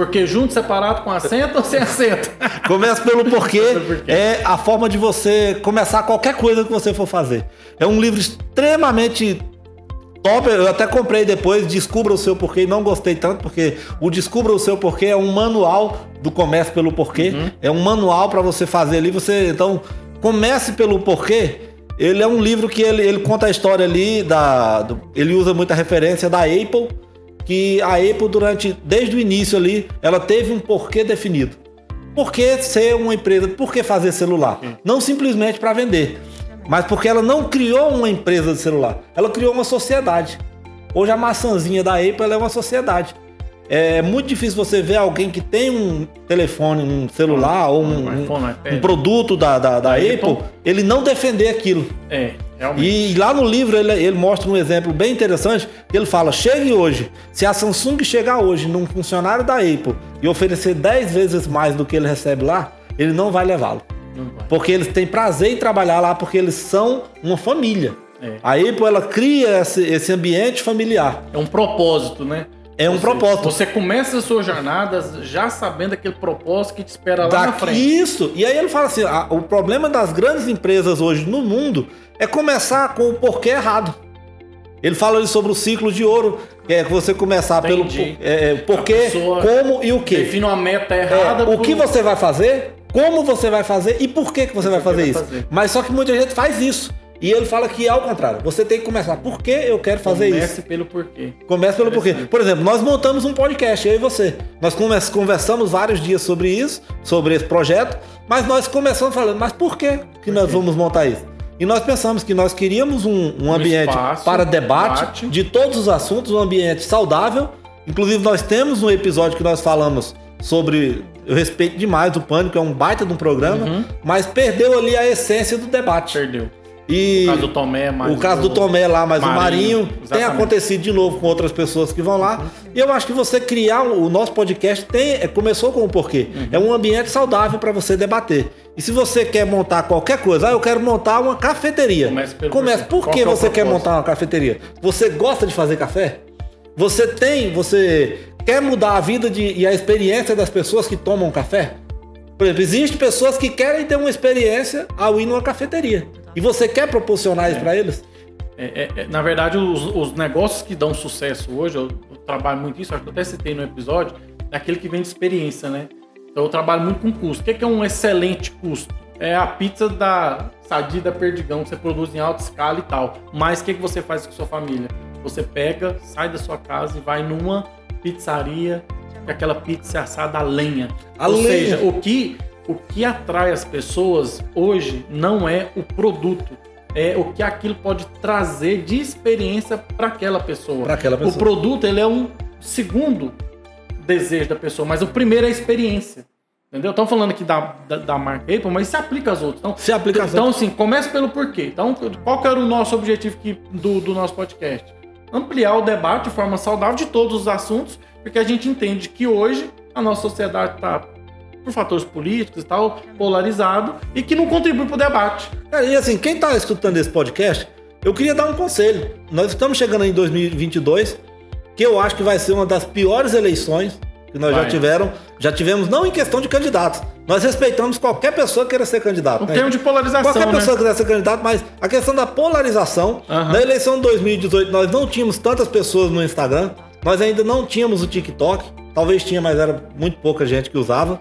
[SPEAKER 2] Porque junto, separado, com acento ou sem acento? [LAUGHS]
[SPEAKER 1] Começa pelo porquê. é a forma de você começar qualquer coisa que você for fazer. É um livro extremamente top. Eu até comprei depois, Descubra o Seu Porquê, e não gostei tanto, porque o Descubra o Seu Porquê é um manual do Comece pelo Porquê. Uhum. É um manual para você fazer ali. Você, então, comece pelo porquê. Ele é um livro que ele, ele conta a história ali da. Do, ele usa muita referência da Apple que a Apple durante desde o início ali, ela teve um porquê definido. por que ser uma empresa, por que fazer celular? Não simplesmente para vender, mas porque ela não criou uma empresa de celular, ela criou uma sociedade. Hoje a maçãzinha da Apple é uma sociedade. É muito difícil você ver alguém que tem um telefone, um celular ou um,
[SPEAKER 2] Um um
[SPEAKER 1] produto da, da, da
[SPEAKER 2] Apple.
[SPEAKER 1] Apple, ele não defender aquilo.
[SPEAKER 2] É, realmente.
[SPEAKER 1] E lá no livro ele, ele mostra um exemplo bem interessante. Ele fala: chegue hoje. Se a Samsung chegar hoje num funcionário da Apple e oferecer 10 vezes mais do que ele recebe lá, ele não vai levá-lo. Porque eles têm prazer em trabalhar lá, porque eles são uma família.
[SPEAKER 2] É.
[SPEAKER 1] A Apple ela cria esse, esse ambiente familiar.
[SPEAKER 2] É um propósito, né?
[SPEAKER 1] É um
[SPEAKER 2] Você-
[SPEAKER 1] propósito.
[SPEAKER 2] Você começa a sua jornada já sabendo aquele propósito que te espera lá na
[SPEAKER 1] Daqui-
[SPEAKER 2] frente.
[SPEAKER 1] Isso. E aí ele fala assim: a- o problema das grandes empresas hoje no mundo é começar com o porquê errado. Ele fala sobre o ciclo de ouro, que é que você começar pelo
[SPEAKER 2] Entendi.
[SPEAKER 1] por- é, é, porquê, como e o que.
[SPEAKER 2] Define uma meta
[SPEAKER 1] É,
[SPEAKER 2] errada.
[SPEAKER 1] o
[SPEAKER 2] por-
[SPEAKER 1] que você vai fazer, como você vai fazer e por que, que você vai fazer
[SPEAKER 2] vai
[SPEAKER 1] isso.
[SPEAKER 2] fazer.
[SPEAKER 1] Mas só que muita gente faz isso. E ele fala que é ao contrário. Você tem que começar. Por que eu quero fazer
[SPEAKER 2] Comece
[SPEAKER 1] isso?
[SPEAKER 2] pelo porquê.
[SPEAKER 1] Começa pelo porquê. Por exemplo, nós montamos um podcast, eu e você. Nós conversamos vários dias sobre isso, sobre esse projeto, mas nós começamos falando, mas por que, que nós
[SPEAKER 2] quê?
[SPEAKER 1] vamos montar isso? E nós pensamos que nós queríamos um, um ambiente
[SPEAKER 2] espaço,
[SPEAKER 1] para debate,
[SPEAKER 2] debate.
[SPEAKER 1] de todos os assuntos, um ambiente saudável. Inclusive, nós temos um episódio que nós falamos sobre. Eu respeito demais o Pânico, é um baita de um programa,
[SPEAKER 2] Uhum.
[SPEAKER 1] mas perdeu ali a essência do debate.
[SPEAKER 2] Perdeu.
[SPEAKER 1] E
[SPEAKER 2] O caso do Tomé, mais
[SPEAKER 1] o caso do Tomé lá, mas o
[SPEAKER 2] Marinho,
[SPEAKER 1] Marinho tem
[SPEAKER 2] exatamente.
[SPEAKER 1] acontecido de novo com outras pessoas que vão lá. E eu acho que você criar o nosso podcast tem, é, começou com o porquê.
[SPEAKER 2] Uhum.
[SPEAKER 1] É um ambiente saudável para você debater. E se você quer montar qualquer coisa, ah, eu quero montar uma cafeteria.
[SPEAKER 2] Comece pelo
[SPEAKER 1] Comece. Por
[SPEAKER 2] Qual
[SPEAKER 1] que
[SPEAKER 2] é
[SPEAKER 1] você quer montar uma cafeteria? Você gosta de fazer café? Você tem, você quer mudar a vida de, e a experiência das pessoas que tomam café? Por exemplo, existem pessoas que querem ter uma experiência ao ir numa cafeteria. E você quer proporcionar isso para eles?
[SPEAKER 2] É, é, é, na verdade, os, os negócios que dão sucesso hoje, eu, eu trabalho muito isso, acho que eu até citei no episódio, é aquele que vem de experiência, né? Então eu trabalho muito com custo. O que é, que é um excelente custo? É a pizza da Sadia da Perdigão, que você produz em alta escala e tal. Mas o que, é que você faz com sua família? Você pega, sai da sua casa e vai numa pizzaria, aquela pizza assada a lenha.
[SPEAKER 1] A
[SPEAKER 2] Ou
[SPEAKER 1] lenha.
[SPEAKER 2] seja, o que, o que atrai as pessoas hoje não é o produto, é o que aquilo pode trazer de experiência para aquela pessoa.
[SPEAKER 1] Para aquela
[SPEAKER 2] O
[SPEAKER 1] pessoa.
[SPEAKER 2] produto ele é um segundo desejo da pessoa, mas o primeiro é a experiência. Entendeu? Estão falando aqui da, da, da marca Apple, mas se aplica às outras. Então,
[SPEAKER 1] Se aplica às
[SPEAKER 2] então assim, começa pelo porquê. Então, qual que era o nosso objetivo aqui do, do nosso podcast? Ampliar o debate de forma saudável de todos os assuntos, porque a gente entende que hoje a nossa sociedade está, por fatores políticos e tal, polarizado e que não contribui para o debate.
[SPEAKER 1] Cara, e assim, quem tá escutando esse podcast, eu queria dar um conselho. Nós estamos chegando em 2022, que eu acho que vai ser uma das piores eleições que nós já
[SPEAKER 2] Vai.
[SPEAKER 1] tiveram, já tivemos, não em questão de candidatos. Nós respeitamos qualquer pessoa que queira ser candidato.
[SPEAKER 2] Um
[SPEAKER 1] né?
[SPEAKER 2] termo de polarização,
[SPEAKER 1] Qualquer
[SPEAKER 2] né?
[SPEAKER 1] pessoa que quiser ser candidato, mas a questão da polarização, na eleição de 2018 nós não tínhamos tantas pessoas no Instagram, nós ainda não tínhamos o TikTok, talvez tinha, mas era muito pouca gente que usava.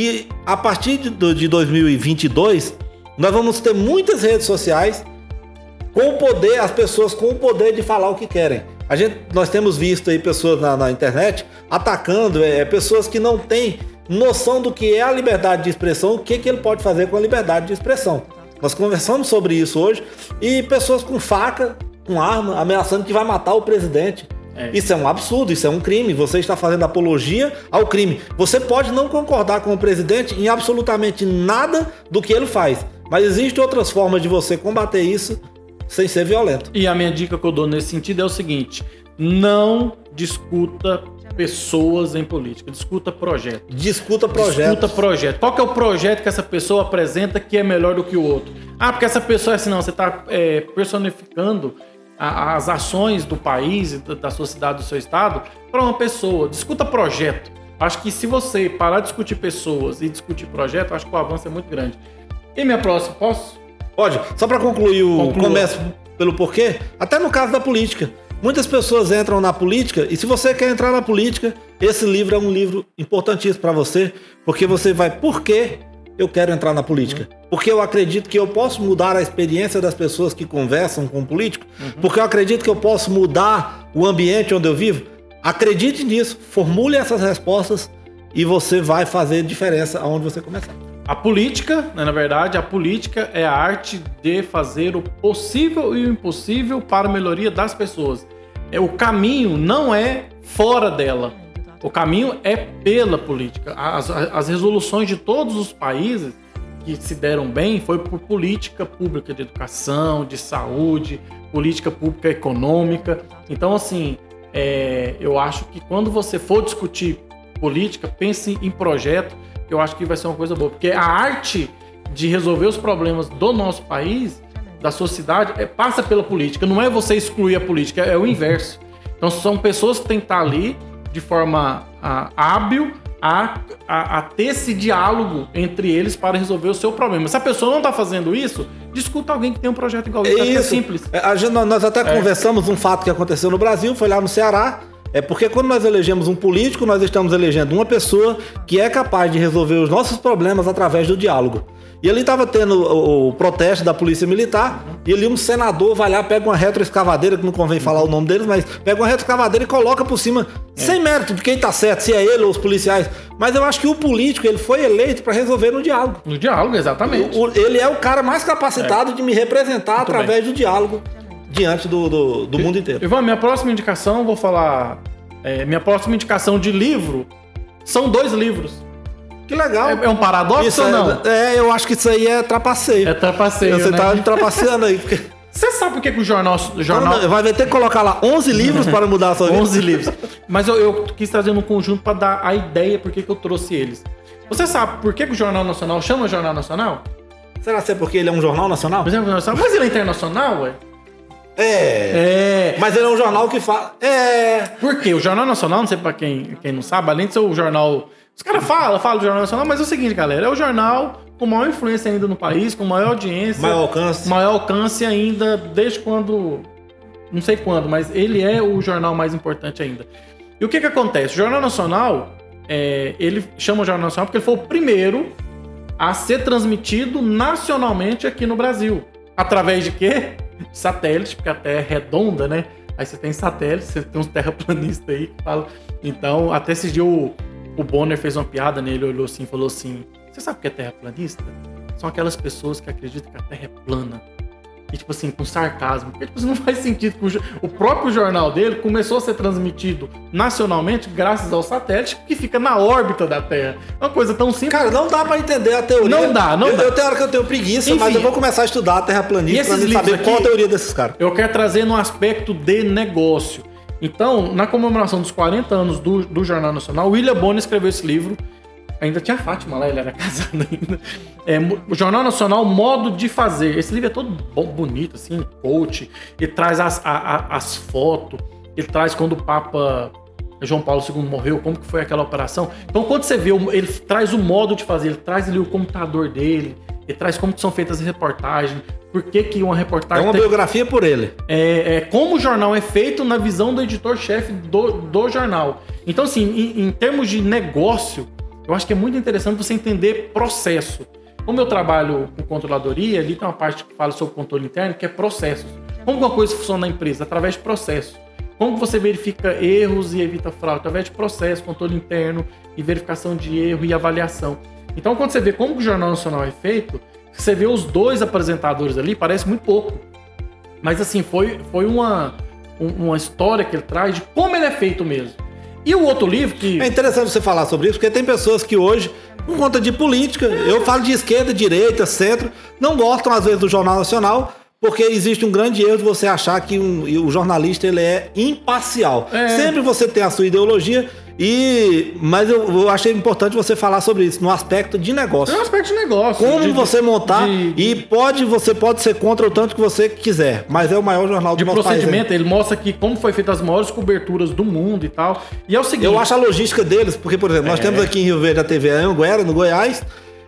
[SPEAKER 1] E a partir de, do- de 2022, nós vamos ter muitas redes sociais com o poder, as pessoas com o poder de falar o que querem. A gente, nós temos visto aí pessoas na, na internet atacando, é, pessoas que não têm noção do que é a liberdade de expressão, o que, que ele pode fazer com a liberdade de expressão. Nós conversamos sobre isso hoje e pessoas com faca, com arma, ameaçando que vai matar o presidente.
[SPEAKER 2] É.
[SPEAKER 1] Isso é um absurdo, isso é um crime. Você está fazendo apologia ao crime. Você pode não concordar com o presidente em absolutamente nada do que ele faz, mas existem outras formas de você combater isso sem ser violento.
[SPEAKER 2] E a minha dica que eu dou nesse sentido é o seguinte: não discuta pessoas em política, discuta projeto.
[SPEAKER 1] Discuta projetos.
[SPEAKER 2] Discuta projeto. Qual que é o projeto que essa pessoa apresenta que é melhor do que o outro? Ah, porque essa pessoa é assim, não. Você está personificando a- as ações do país, da- sua cidade, do seu estado, para uma pessoa. Discuta projeto. Acho que se você parar de discutir pessoas e discutir projeto, acho que o avanço é muito grande. E minha próxima, posso?
[SPEAKER 1] Pode, só para concluir o
[SPEAKER 2] Conclua.
[SPEAKER 1] começo pelo porquê, até no caso da política. Muitas pessoas entram na política e se você quer entrar na política, esse livro é um livro importantíssimo para você, porque você vai por que eu quero entrar na política? Porque eu acredito que eu posso mudar a experiência das pessoas que conversam com o político, porque eu acredito que eu posso mudar o ambiente onde eu vivo. Acredite nisso, formule essas respostas e você vai fazer diferença aonde você começar.
[SPEAKER 2] A política, né, na verdade, a política é a arte de fazer o possível e o impossível para a melhoria das pessoas. É, o caminho não é fora dela. O caminho é pela política. As, as resoluções de todos os países que se deram bem foi por política pública de educação, de saúde, política pública econômica. Então, assim, é, eu acho que quando você for discutir política, pense em projeto que eu acho que vai ser uma coisa boa. Porque a arte de resolver os problemas do nosso país, da sociedade, é, passa pela política. Não é você excluir a política, é o inverso. Então são pessoas que têm que estar ali de forma a, hábil a, a, a, ter esse diálogo entre eles para resolver o seu problema. Se a pessoa não está fazendo isso, discuta alguém que tem um projeto igual.
[SPEAKER 1] É, isso. é simples. É, gente, nós até é. conversamos um fato que aconteceu no Brasil, foi lá no Ceará. É porque quando nós elegemos um político, nós estamos elegendo uma pessoa que é capaz de resolver os nossos problemas através do diálogo. E ali estava tendo o, o, protesto da polícia militar, e ali um senador vai lá, pega uma retroescavadeira, que não convém falar o nome deles, mas pega uma retroescavadeira e coloca por cima, é. sem mérito de quem está certo, se é ele ou os policiais. Mas eu acho que o político, ele foi eleito para resolver no diálogo.
[SPEAKER 2] No diálogo, exatamente.
[SPEAKER 1] O, ele é o cara mais capacitado é. de me representar Muito através bem. do diálogo diante do, do, do mundo inteiro.
[SPEAKER 2] Ivan, minha próxima indicação, vou falar. É, minha próxima indicação de livro são dois livros.
[SPEAKER 1] Que legal.
[SPEAKER 2] É, é um paradoxo
[SPEAKER 1] isso
[SPEAKER 2] ou não?
[SPEAKER 1] É, é, eu acho que isso aí é trapaceio.
[SPEAKER 2] É trapaceio.
[SPEAKER 1] Você
[SPEAKER 2] né?
[SPEAKER 1] tá trapaceando aí. Porque...
[SPEAKER 2] Você sabe por que, que o jornal. Jornal...
[SPEAKER 1] Vai ter que colocar lá 11 livros para mudar a sua vida.
[SPEAKER 2] 11 livros. Mas eu, eu, quis trazer um conjunto para dar a ideia por que, que eu trouxe eles. Você sabe por que, que o Jornal Nacional chama Jornal Nacional?
[SPEAKER 1] Será que é porque ele é um jornal nacional?
[SPEAKER 2] Mas ele é internacional, ué?
[SPEAKER 1] É.
[SPEAKER 2] É.
[SPEAKER 1] Mas ele é um jornal que fala. É.
[SPEAKER 2] Por quê? O Jornal Nacional, não sei pra quem, quem não sabe, além de ser o jornal. Os caras falam, falam do Jornal Nacional, mas é o seguinte, galera: é o jornal com maior influência ainda no país, com maior audiência.
[SPEAKER 1] Maior alcance.
[SPEAKER 2] Maior alcance ainda, desde quando. Não sei quando, mas ele é o jornal mais importante ainda. E o que que acontece? O Jornal Nacional, é, ele chama o Jornal Nacional porque ele foi o primeiro a ser transmitido nacionalmente aqui no Brasil. Através de quê? satélite, porque a Terra é redonda, né? Aí você tem satélite, você tem uns terraplanistas aí que falam. Então, até esse dia o, o Bonner fez uma piada nele, olhou assim e falou assim: Você sabe o que é terraplanista? São aquelas pessoas que acreditam que a Terra é plana e, tipo assim, com sarcasmo. Porque, tipo, assim, não [LAUGHS] faz sentido. O próprio jornal dele começou a ser transmitido nacionalmente graças ao satélite que fica na órbita da Terra. É uma coisa tão simples.
[SPEAKER 1] Cara, não dá pra entender a teoria.
[SPEAKER 2] Não dá, não
[SPEAKER 1] eu,
[SPEAKER 2] dá.
[SPEAKER 1] Eu tenho hora que eu tenho preguiça, Enfim, mas eu vou começar a estudar a terraplanista pra saber aqui, qual a teoria desses caras.
[SPEAKER 2] Eu quero trazer no aspecto de negócio. Então, na comemoração dos 40 anos do, do Jornal Nacional, William Bonner escreveu esse livro Ainda tinha Fátima lá, ele era [LAUGHS] casado ainda. É, o Jornal Nacional, Modo de Fazer. Esse livro é todo bonito, assim, coach. Ele traz as, a, a, as fotos, ele traz quando o Papa João Paulo II morreu, como que foi aquela operação. Então, quando você vê, ele traz o modo de fazer, ele traz ali o computador dele, ele traz como são feitas as reportagens, por que, que uma reportagem.
[SPEAKER 1] É uma tem... biografia por ele.
[SPEAKER 2] É, é, como o jornal é feito na visão do editor-chefe do, do jornal. Então, assim, em, em termos de negócio, eu acho que é muito interessante você entender processo. Como eu trabalho com controladoria, ali tem uma parte que fala sobre controle interno, que é processos. Como uma coisa funciona na empresa? Através de processos. Como você verifica erros e evita fraude? Através de processo, controle interno e verificação de erro e avaliação. Então, quando você vê como o Jornal Nacional é feito, você vê os dois apresentadores ali, parece muito pouco. Mas assim, foi, foi uma, uma história que ele traz de como ele é feito mesmo. E o outro livro que.
[SPEAKER 1] É interessante você falar sobre isso, porque tem pessoas que hoje, por conta de política, eu falo de esquerda, direita, centro, não gostam às vezes do Jornal Nacional, porque existe um grande erro de você achar que um, o jornalista ele é imparcial. É. Sempre você tem a sua ideologia e, mas eu, eu, achei importante você falar sobre isso no aspecto de negócio.
[SPEAKER 2] No aspecto de negócio.
[SPEAKER 1] Como
[SPEAKER 2] de,
[SPEAKER 1] você montar de, e pode você pode ser contra o tanto que você quiser, mas é o maior jornal do
[SPEAKER 2] de nosso procedimento. País, ele mostra aqui como foi feita as maiores coberturas do mundo e tal. E é o seguinte.
[SPEAKER 1] Eu acho a logística deles, porque por exemplo, nós é. temos aqui em Rio Verde a TV Anguera, no Goiás,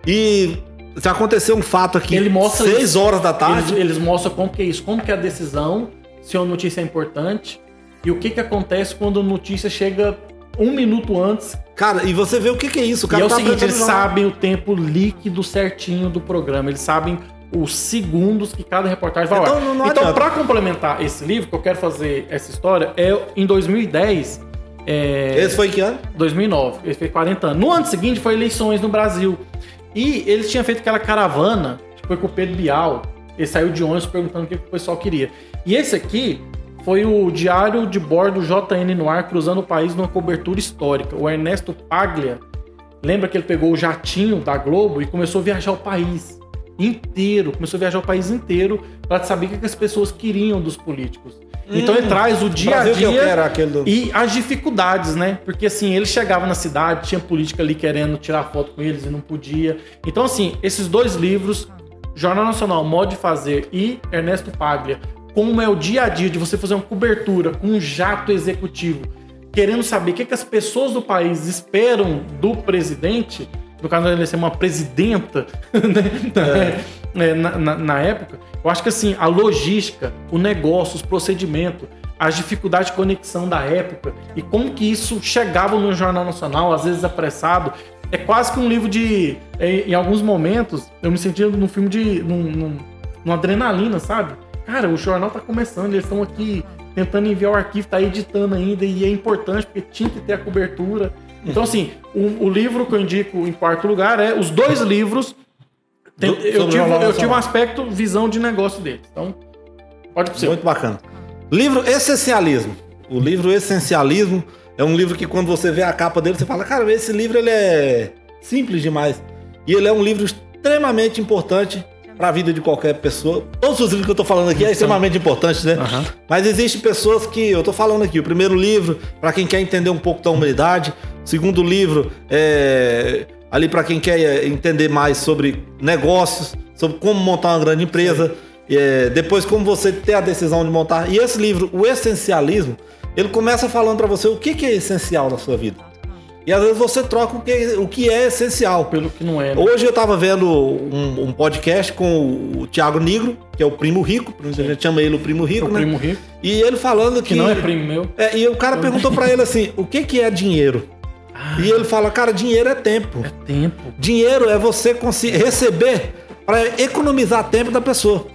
[SPEAKER 1] e se acontecer um fato aqui,
[SPEAKER 2] ele mostra
[SPEAKER 1] 6 horas da tarde,
[SPEAKER 2] eles, eles mostram como que é isso, como que é a decisão, se uma notícia é importante e o que que acontece quando a notícia chega um minuto antes.
[SPEAKER 1] Cara, e você vê o que, que é isso? O cara
[SPEAKER 2] e é o tá seguinte, eles sabem o tempo líquido certinho do programa. Eles sabem os segundos que cada reportagem vai então,
[SPEAKER 1] Não, não
[SPEAKER 2] então, para complementar esse livro, que eu quero fazer essa história, é em 2010, É,
[SPEAKER 1] Esse foi que ano?
[SPEAKER 2] 2009, ele fez 40 anos. No ano seguinte foi eleições no Brasil. E eles tinham feito aquela caravana, que foi com o Pedro Bial. Ele saiu de ônibus perguntando o que o pessoal queria. E esse aqui foi o diário de bordo JN no ar cruzando o país numa cobertura histórica. O Ernesto Paglia, lembra que ele pegou o jatinho da Globo e começou a viajar o país inteiro, começou a viajar o país inteiro para saber o que as pessoas queriam dos políticos. Então ele traz o dia a dia
[SPEAKER 1] quero,
[SPEAKER 2] e as dificuldades, né? Porque assim, ele chegava na cidade, tinha política ali querendo tirar foto com eles e não podia. Então, assim, esses dois livros, Jornal Nacional, Modo de Fazer e Ernesto Paglia, como é o dia a dia de você fazer uma cobertura com um jato executivo, querendo saber o que, que as pessoas do país esperam do presidente, no caso ele ser uma presidenta, [LAUGHS] né? É, na, na- na época, eu acho que assim, a logística, o negócio, os procedimentos, as dificuldades de conexão da época e como que isso chegava no Jornal Nacional, às vezes apressado. É quase que um livro de. é, Em alguns momentos, eu me sentia num filme de. num, num, numa adrenalina, sabe? Cara, o jornal tá começando, eles estão aqui tentando enviar o arquivo, tá editando ainda, e é importante porque tinha que ter a cobertura. Então, assim, o, o livro que eu indico em quarto lugar é os dois livros. Tem-
[SPEAKER 1] Do-
[SPEAKER 2] eu, tive, eu tive um aspecto, visão de negócio deles. Então, pode ser.
[SPEAKER 1] Muito bacana. Livro Essencialismo. O livro Essencialismo é um livro que quando você vê a capa dele, você fala, cara, esse livro ele é simples demais. E ele é um livro extremamente importante para a vida de qualquer pessoa. Todos os livros que eu tô falando aqui é extremamente importante, né?
[SPEAKER 2] Aham.
[SPEAKER 1] Mas existem pessoas que, eu tô falando aqui, o primeiro livro, para quem quer entender um pouco da humanidade. O segundo livro, é ali para quem quer entender mais sobre negócios, sobre como montar uma grande empresa. É, depois, como você ter a decisão de montar. E esse livro, O Essencialismo, ele começa falando para você o que, que é essencial na sua vida. E às vezes você troca o que, o que é essencial.
[SPEAKER 2] Pelo que não é. né?
[SPEAKER 1] Hoje eu tava vendo um, um podcast com o Thiago Negro, que é o primo rico, a gente chama ele o primo rico,
[SPEAKER 2] O
[SPEAKER 1] né?
[SPEAKER 2] primo rico,
[SPEAKER 1] E ele falando que.
[SPEAKER 2] que não é primo meu.
[SPEAKER 1] É, e o cara perguntou pra ele assim: o que, que é dinheiro? E ele fala, cara, dinheiro é tempo.
[SPEAKER 2] É tempo.
[SPEAKER 1] Dinheiro é você receber para economizar tempo da pessoa.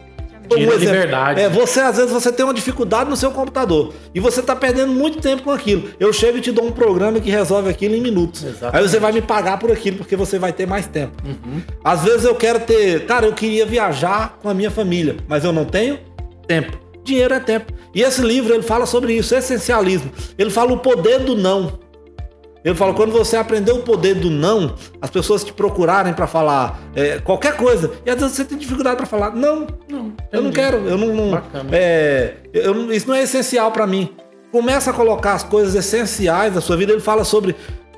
[SPEAKER 2] É
[SPEAKER 1] exemplo,
[SPEAKER 2] liberdade.
[SPEAKER 1] É, você, às vezes, você tem uma dificuldade no seu computador. E você tá perdendo muito tempo com aquilo. Eu chego e te dou um programa que resolve aquilo em minutos.
[SPEAKER 2] Exatamente.
[SPEAKER 1] Aí você vai me pagar por aquilo, porque você vai ter mais tempo.
[SPEAKER 2] Uhum.
[SPEAKER 1] Às vezes eu quero ter. Cara, eu queria viajar com a minha família, mas eu não tenho tempo. Dinheiro é tempo. E esse livro ele fala sobre isso, essencialismo. Ele fala o poder do não. Ele fala quando você aprender o poder do não, as pessoas te procurarem para falar é, qualquer coisa. E às vezes você tem dificuldade para falar não,
[SPEAKER 2] Não,
[SPEAKER 1] eu não quero, eu não. não é, eu isso não é essencial para mim. Começa a colocar as coisas essenciais da sua vida. Ele fala sobre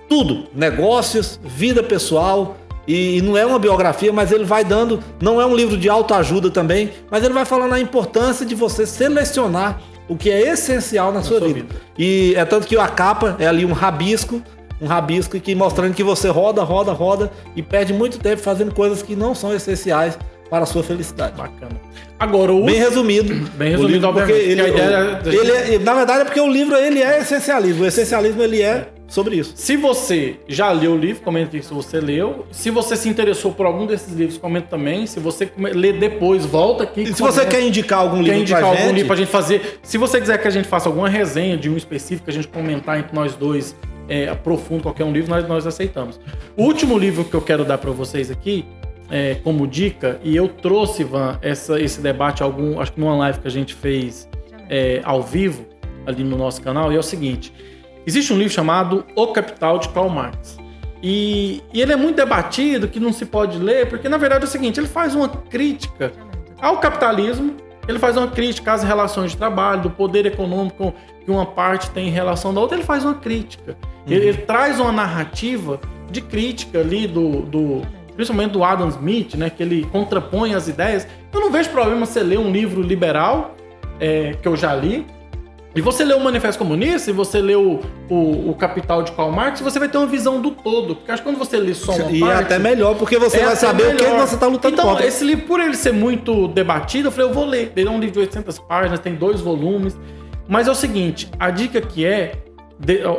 [SPEAKER 1] tudo: negócios, vida pessoal. E não é uma biografia, mas ele vai dando. Não é um livro de autoajuda também, mas ele vai falando a importância de você selecionar o que é essencial na, sua,
[SPEAKER 2] sua
[SPEAKER 1] vida.
[SPEAKER 2] vida.
[SPEAKER 1] E é tanto que a capa é ali um rabisco, um rabisco que mostrando que você roda, roda, roda e perde muito tempo fazendo coisas que não são essenciais para a sua felicidade.
[SPEAKER 2] Bacana. Agora, o
[SPEAKER 1] Bem resumido.
[SPEAKER 2] Bem resumido,
[SPEAKER 1] livro, porque ele,
[SPEAKER 2] a ideia
[SPEAKER 1] o-
[SPEAKER 2] é-
[SPEAKER 1] ele é- na verdade é porque o livro ele é essencialismo. O essencialismo ele é sobre isso.
[SPEAKER 2] Se você já leu o livro, comenta aqui se você leu. Se você se interessou por algum desses livros, comenta também. Se você ler depois, volta aqui.
[SPEAKER 1] E se você quer indicar algum
[SPEAKER 2] quer
[SPEAKER 1] livro
[SPEAKER 2] indicar
[SPEAKER 1] pra
[SPEAKER 2] algum
[SPEAKER 1] gente,
[SPEAKER 2] livro pra gente fazer. Se você quiser que a gente faça alguma resenha de um específico, a gente comentar entre nós dois, é, aprofundo qualquer um livro, nós, nós aceitamos. O último livro que eu quero dar pra vocês aqui, é, como dica, e eu trouxe, Van, essa, esse debate, algum, acho que numa live que a gente fez é, ao vivo, ali no nosso canal, e é o seguinte: existe um livro chamado O Capital de Karl Marx. E, e ele é muito debatido, que não se pode ler, porque na verdade é o seguinte: ele faz uma crítica ao capitalismo, ele faz uma crítica às relações de trabalho, do poder econômico que uma parte tem em relação da outra, ele faz uma crítica. Ele, ele traz uma narrativa de crítica ali do, do- principalmente do Adam Smith, né, que ele contrapõe as ideias. Eu não vejo problema você ler um livro liberal, é, que eu já li, e você lê o Manifesto Comunista, e você lê o, o, o Capital de Karl Marx, você vai ter uma visão do todo. Porque acho que quando você lê só uma
[SPEAKER 1] e é
[SPEAKER 2] parte...
[SPEAKER 1] até melhor, porque você
[SPEAKER 2] É
[SPEAKER 1] vai saber o que
[SPEAKER 2] melhor.
[SPEAKER 1] você está lutando
[SPEAKER 2] então,
[SPEAKER 1] contra.
[SPEAKER 2] esse livro, por ele ser muito debatido, eu falei, eu vou ler. Ele é um livro de 800 páginas, tem dois volumes. Mas é o seguinte, a dica que é...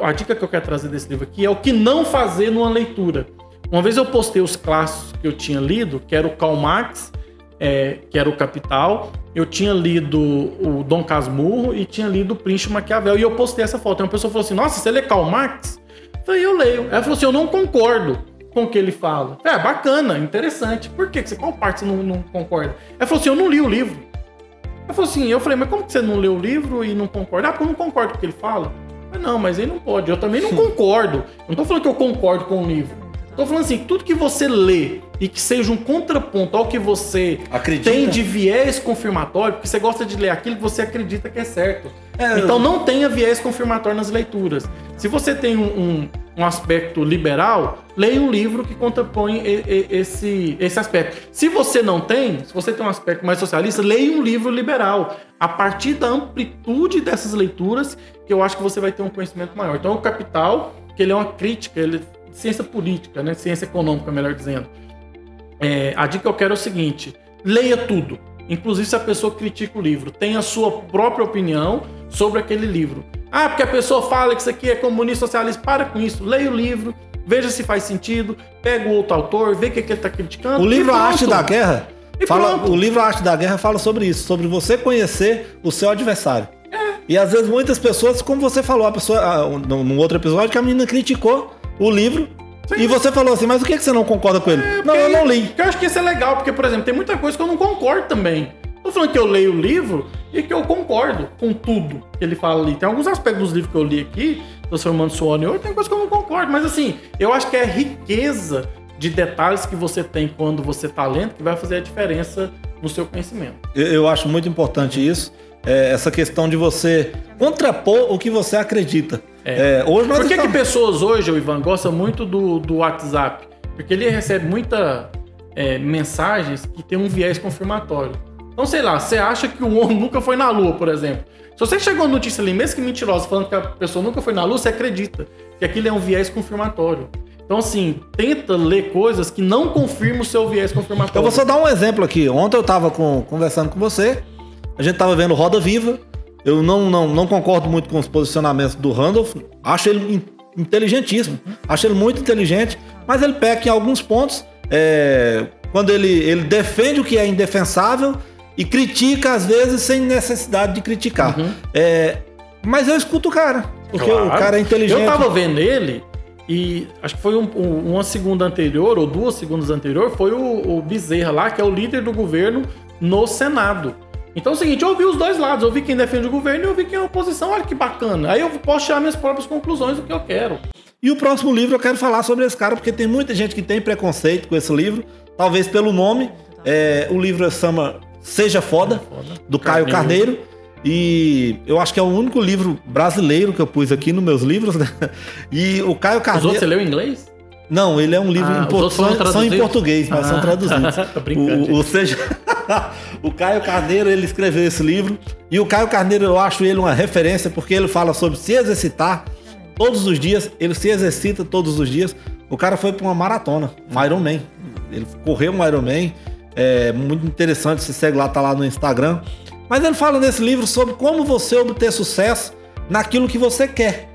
[SPEAKER 2] a dica que eu quero trazer desse livro aqui é o que não fazer numa leitura. Uma vez eu postei os clássicos que eu tinha lido, que era o Karl Marx, é, que era o Capital, eu tinha lido o Dom Casmurro e tinha lido o Príncipe Maquiavel. E eu postei essa foto. E uma pessoa falou assim: Nossa, você lê Karl Marx? Eu falei, eu leio. Ela falou assim: Eu não concordo com o que ele fala. É, bacana, interessante. Por que? Qual parte você não, não concorda? Ela falou assim: Eu não li o livro. Ela falou assim: Eu falei, mas como que você não leu o livro e não concorda? Ah, porque eu não concordo com o que ele fala. Mas não, mas ele não pode. Eu também não [LAUGHS] concordo. Eu não tô falando que eu concordo com o livro. Tô falando assim, tudo que você lê e que seja um contraponto ao que você
[SPEAKER 1] Acredita?
[SPEAKER 2] tem de viés confirmatório, porque você gosta de ler aquilo que você acredita que é certo. É, então não tenha viés confirmatório nas leituras. Se você tem um, um, um aspecto liberal, leia um livro que contrapõe e, e, esse, esse aspecto. Se você não tem, se você tem um aspecto mais socialista, leia um livro liberal. A partir da amplitude dessas leituras, que eu acho que você vai ter um conhecimento maior. Então, o Capital, que ele é uma crítica, ele ciência política, né? Ciência econômica, melhor dizendo. É, a dica que eu quero é o seguinte: leia tudo. Inclusive se a pessoa critica o livro, tenha a sua própria opinião sobre aquele livro. Ah, porque a pessoa fala que isso aqui é comunista socialista, para com isso, leia o livro, veja se faz sentido, pega o outro autor, vê o que, que ele está criticando.
[SPEAKER 1] O livro A Arte da Guerra fala, o livro A Arte da Guerra fala sobre isso, sobre você conhecer o seu adversário. É. E às vezes muitas pessoas, como você falou, a pessoa, ah, num outro episódio, que a menina criticou o livro. E você falou assim, mas o que, que você não concorda com ele? É, não, eu não li.
[SPEAKER 2] Eu acho que isso é legal, porque, por exemplo, tem muita coisa que eu não concordo também. Tô falando que eu leio o livro e que eu concordo com tudo que ele fala ali. Tem alguns aspectos dos livros que eu li aqui, Transformando em Ouro, tem coisas que eu não concordo. Mas assim, eu acho que é a riqueza de detalhes que você tem quando você tá lendo que vai fazer a diferença no seu conhecimento.
[SPEAKER 1] Eu, eu acho muito importante isso. É, essa questão de você contrapor o que você acredita.
[SPEAKER 2] É. É, hoje Por que, estamos... que pessoas hoje, o Ivan, gostam muito do, do WhatsApp? Porque ele recebe muita é, mensagens que tem um viés confirmatório. Então, sei lá, você acha que o homem nunca foi na Lua, por exemplo. Se você chegou uma notícia ali, mesmo que mentirosa, falando que a pessoa nunca foi na Lua, você acredita que aquilo é um viés confirmatório. Então, assim, tenta ler coisas que não confirmam o seu viés confirmatório.
[SPEAKER 1] Eu vou só dar um exemplo aqui. Ontem eu estava conversando com você, a gente estava vendo Roda Viva, eu não, não, não concordo muito com os posicionamentos do Randolph. Acho ele inteligentíssimo. Acho ele muito inteligente. Mas ele peca em alguns pontos. É, quando ele, ele defende o que é indefensável e critica, às vezes, sem necessidade de criticar. Uhum. É, mas eu escuto o cara. Porque claro. o cara é inteligente.
[SPEAKER 2] Eu tava vendo ele. E acho que foi um, um, uma segunda anterior, ou duas segundas anterior, foi o, o Bezerra lá, que é o líder do governo no Senado. Então é o seguinte, eu ouvi os dois lados, eu vi quem defende o governo e eu vi quem é a oposição, olha que bacana. Aí eu posso tirar minhas próprias conclusões do que eu quero.
[SPEAKER 1] E o próximo livro eu quero falar sobre esse cara, porque tem muita gente que tem preconceito com esse livro, talvez pelo nome. É, o livro chama Seja Foda, do Caio Carneiro. E eu acho que é o único livro brasileiro que eu pus aqui nos meus livros, né? E o Caio Carneiro. Os
[SPEAKER 2] outros você leu em inglês?
[SPEAKER 1] Não, ele é um livro ah, em, por... são, são, em português, mas ah, são traduzidos. [LAUGHS] o, ou seja, [LAUGHS] o Caio Carneiro ele escreveu esse livro e o Caio Carneiro eu acho ele uma referência porque ele fala sobre se exercitar todos os dias, ele se exercita todos os dias. O cara foi para uma maratona, um Ironman. Ele correu um Ironman, é muito interessante, se segue lá, tá lá no Instagram. Mas ele fala nesse livro sobre como você obter sucesso naquilo que você quer.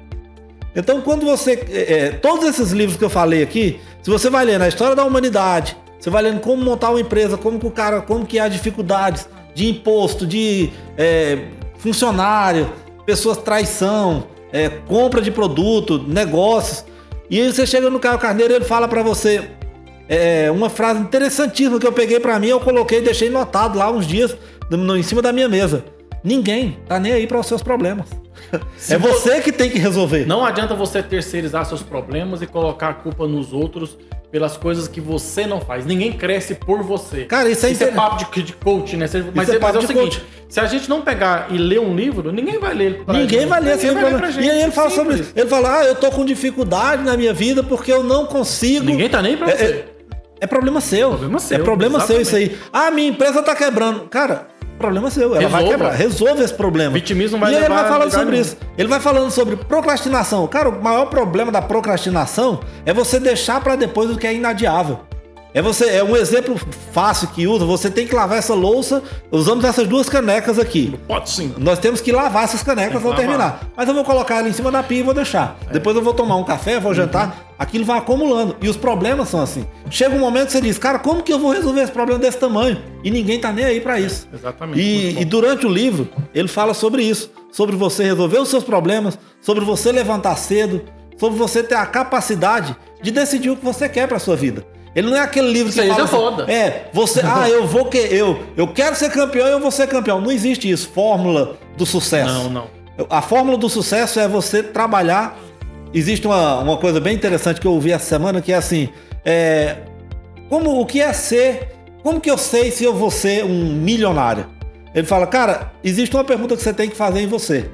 [SPEAKER 1] Então, quando você. É, é, todos esses livros que eu falei aqui, se você vai lendo a história da humanidade, você vai lendo como montar uma empresa, como que o cara, como que há dificuldades de imposto, de é, funcionário, pessoas traição, é, compra de produto, negócios. E aí você chega no Caio Carneiro e ele fala para você é, uma frase interessantíssima que eu peguei para mim, eu coloquei e deixei notado lá uns dias no, em cima da minha mesa. Ninguém tá nem aí para os seus problemas. Se [LAUGHS] é você que tem que resolver.
[SPEAKER 2] Não adianta você terceirizar seus problemas e colocar a culpa nos outros pelas coisas que você não faz. Ninguém cresce por você.
[SPEAKER 1] Cara, isso é
[SPEAKER 2] Isso
[SPEAKER 1] inter...
[SPEAKER 2] é papo de, de coach, né? Mas, é, mas é o seguinte: coach. se a gente não pegar e ler um livro, ninguém vai ler.
[SPEAKER 1] Ninguém gente. vai ler esse livro. Pra gente. E aí ele fala Simples. sobre isso. Ele fala: ah, eu tô com dificuldade na minha vida porque eu não consigo.
[SPEAKER 2] Ninguém tá nem pra é, você.
[SPEAKER 1] É, é problema seu. Problema seu. É problema exatamente. seu isso aí. Ah, minha empresa tá quebrando. Cara, problema seu. Ela Resolva. vai quebrar. Resolve esse problema.
[SPEAKER 2] Vitimismo vai
[SPEAKER 1] E ele vai falando sobre isso. Ele vai falando sobre procrastinação. Cara, o maior problema da procrastinação é você deixar para depois o que é inadiável. É você, é um exemplo fácil que usa. Você tem que lavar essa louça. Usamos essas duas canecas aqui.
[SPEAKER 2] Pode sim.
[SPEAKER 1] Nós temos que lavar essas canecas ao terminar. Mas eu vou colocar ela em cima da pia e vou deixar.
[SPEAKER 2] É.
[SPEAKER 1] Depois eu vou tomar um café, vou jantar. Aquilo vai acumulando. E os problemas são assim. Chega um momento que você diz, cara, como que eu vou resolver esse problema desse tamanho? E ninguém tá nem aí pra isso.
[SPEAKER 2] Exatamente. Muito
[SPEAKER 1] E, e durante o livro, ele fala sobre isso. Sobre você resolver os seus problemas, sobre você levantar cedo, sobre você ter a capacidade de decidir o que você quer pra sua vida. Ele não é aquele livro que
[SPEAKER 2] Seja
[SPEAKER 1] fala assim,
[SPEAKER 2] foda.
[SPEAKER 1] é, você, [LAUGHS] ah, eu vou que eu, eu quero ser campeão, eu vou ser campeão. Não existe isso, fórmula do sucesso.
[SPEAKER 2] Não, não.
[SPEAKER 1] A fórmula do sucesso é você trabalhar. Existe uma, uma coisa bem interessante que eu ouvi essa semana que é assim: é, como o que é ser? Como que eu sei se eu vou ser um milionário? Ele fala, cara, existe uma pergunta que você tem que fazer em você.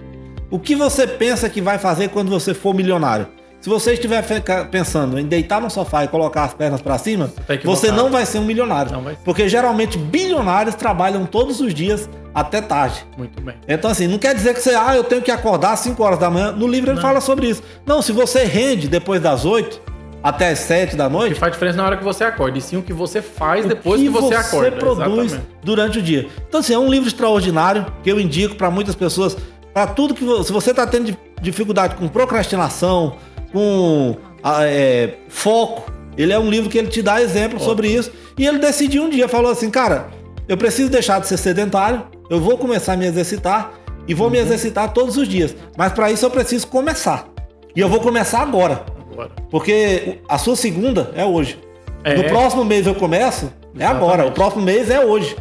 [SPEAKER 1] O que você pensa que vai fazer quando você for milionário? Se você estiver pensando em deitar no sofá e colocar as pernas para cima, você não vai ser um milionário.
[SPEAKER 2] Não vai.
[SPEAKER 1] Porque geralmente bilionários trabalham todos os dias até tarde.
[SPEAKER 2] Muito bem.
[SPEAKER 1] Então, assim, não quer dizer que você, ah, eu tenho que acordar às 5 horas da manhã. No livro ele fala sobre isso. Não, se você rende depois das 8 até as 7 da
[SPEAKER 2] O que
[SPEAKER 1] noite,
[SPEAKER 2] faz diferença na hora que você acorda, e sim o que você faz depois
[SPEAKER 1] o
[SPEAKER 2] que você, acorda.
[SPEAKER 1] produz
[SPEAKER 2] Exatamente.
[SPEAKER 1] durante o dia. Então, assim, é um livro extraordinário que eu indico para muitas pessoas. Para tudo que você, se você está tendo di- dificuldade com procrastinação, com ah, é, foco, ele é um livro que ele te dá exemplo sobre isso. E ele decidiu um dia, falou assim, cara, eu preciso deixar de ser sedentário, eu vou começar a me exercitar e vou me
[SPEAKER 2] Uhum.
[SPEAKER 1] exercitar todos os dias. Mas para isso eu preciso começar. E eu vou começar agora.
[SPEAKER 2] Agora.
[SPEAKER 1] Porque a sua segunda é hoje.
[SPEAKER 2] É.
[SPEAKER 1] No próximo mês eu começo, é agora.
[SPEAKER 2] Exatamente.
[SPEAKER 1] O próximo mês é hoje.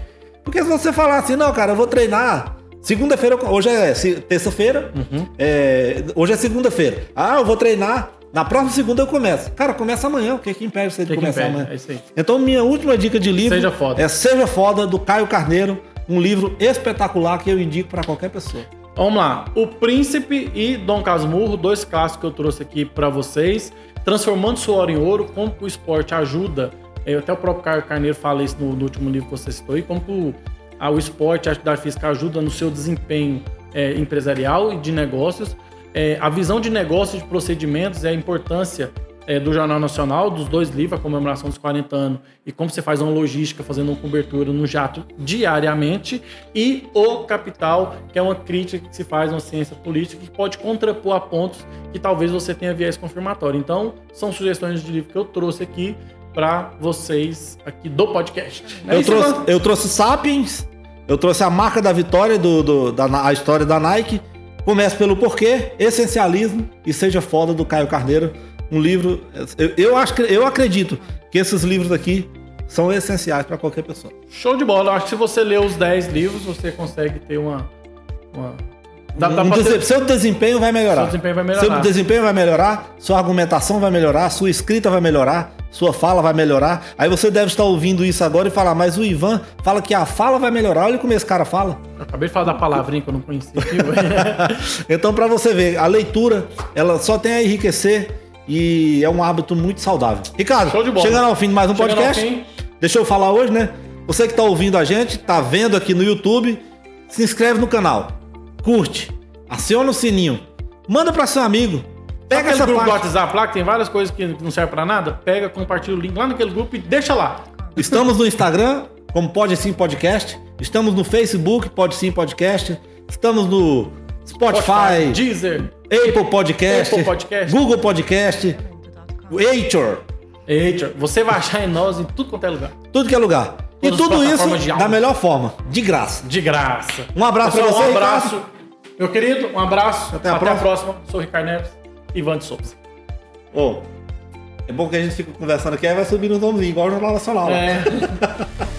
[SPEAKER 1] Porque se você falar assim, não, cara, eu vou treinar. Segunda-feira, hoje é terça-feira,
[SPEAKER 2] Uhum.
[SPEAKER 1] é, hoje é segunda-feira. Ah, eu vou treinar. Na próxima segunda eu começo. Cara, começa amanhã. O que, que impede você de
[SPEAKER 2] que
[SPEAKER 1] começar
[SPEAKER 2] impede?
[SPEAKER 1] amanhã?
[SPEAKER 2] É isso aí.
[SPEAKER 1] Então, minha última dica de livro
[SPEAKER 2] Seja Foda.
[SPEAKER 1] é Seja Foda, do Caio Carneiro. Um livro espetacular que eu indico para qualquer pessoa.
[SPEAKER 2] Vamos lá. O Príncipe e Dom Casmurro, dois clássicos que eu trouxe aqui pra vocês. Transformando suor em ouro, como que o esporte ajuda. é, Até o próprio Caio Carneiro fala isso no, no último livro que você citou aí, como que o, a- o esporte, a atividade física ajuda no seu desempenho é, empresarial e de negócios. É, a visão de negócios, de procedimentos e a importância é, do Jornal Nacional, dos dois livros, a comemoração dos 40 anos e como você faz uma logística fazendo uma cobertura no jato diariamente, e o Capital, que é uma crítica que se faz na ciência política que pode contrapor a pontos que talvez você tenha viés confirmatório. Então, são sugestões de livro que eu trouxe aqui para vocês aqui do podcast. É
[SPEAKER 1] Eu
[SPEAKER 2] isso,
[SPEAKER 1] trouxe, eu trouxe Sapiens, eu trouxe a marca da vitória, do, do- da, a história da Nike. Comece pelo porquê, essencialismo e seja foda do Caio Carneiro. Um livro. Eu, eu, acho, eu acredito que esses livros aqui são essenciais para qualquer pessoa.
[SPEAKER 2] Show de bola. Eu acho que se você ler os 10 livros, você consegue ter uma. uma... Dá, dá ter-
[SPEAKER 1] Seu desempenho vai melhorar.
[SPEAKER 2] Seu desempenho vai melhorar.
[SPEAKER 1] Seu desempenho vai melhorar, sua argumentação vai melhorar, sua escrita vai melhorar, sua fala vai melhorar. Aí você deve estar ouvindo isso agora e falar, mas o Ivan fala que a fala vai melhorar. Olha como esse cara fala.
[SPEAKER 2] Eu acabei de falar da palavrinha que eu não conhecia. [LAUGHS]
[SPEAKER 1] Então, para você ver, a leitura, ela só tem a enriquecer e é um hábito muito saudável. Ricardo,
[SPEAKER 2] Show de bola.
[SPEAKER 1] chegando ao fim de mais um
[SPEAKER 2] Chegando
[SPEAKER 1] podcast, deixa eu falar hoje, né? Você que tá ouvindo a gente, tá vendo aqui no YouTube, se inscreve no canal, curte, aciona o sininho, manda para seu amigo,
[SPEAKER 2] Pega aquele
[SPEAKER 1] essa
[SPEAKER 2] grupo do
[SPEAKER 1] parte.
[SPEAKER 2] WhatsApp lá, que tem várias coisas que não servem pra nada. Pega, compartilha o link lá naquele grupo e deixa lá.
[SPEAKER 1] Estamos no Instagram, como Pode Sim Podcast, estamos no Facebook, Pode Sim Podcast, estamos no Spotify,
[SPEAKER 2] Deezer.
[SPEAKER 1] Apple Podcast,
[SPEAKER 2] Apple Podcast.
[SPEAKER 1] Google Podcast, Anchor,
[SPEAKER 2] Eita, você vai achar em nós em tudo quanto é lugar.
[SPEAKER 1] tudo que é lugar. E
[SPEAKER 2] Todas as
[SPEAKER 1] tudo isso da melhor forma, de graça.
[SPEAKER 2] De graça.
[SPEAKER 1] Um abraço pra você,
[SPEAKER 2] Um abraço. Meu querido, um abraço.
[SPEAKER 1] Até a
[SPEAKER 2] próxima. Sou o Ricardo Neves. Ivan de Souza.
[SPEAKER 1] Ô, é bom que a gente fica conversando aqui, aí vai subir no tomzinho, igual o Jornal Nacional.
[SPEAKER 2] É. [LAUGHS]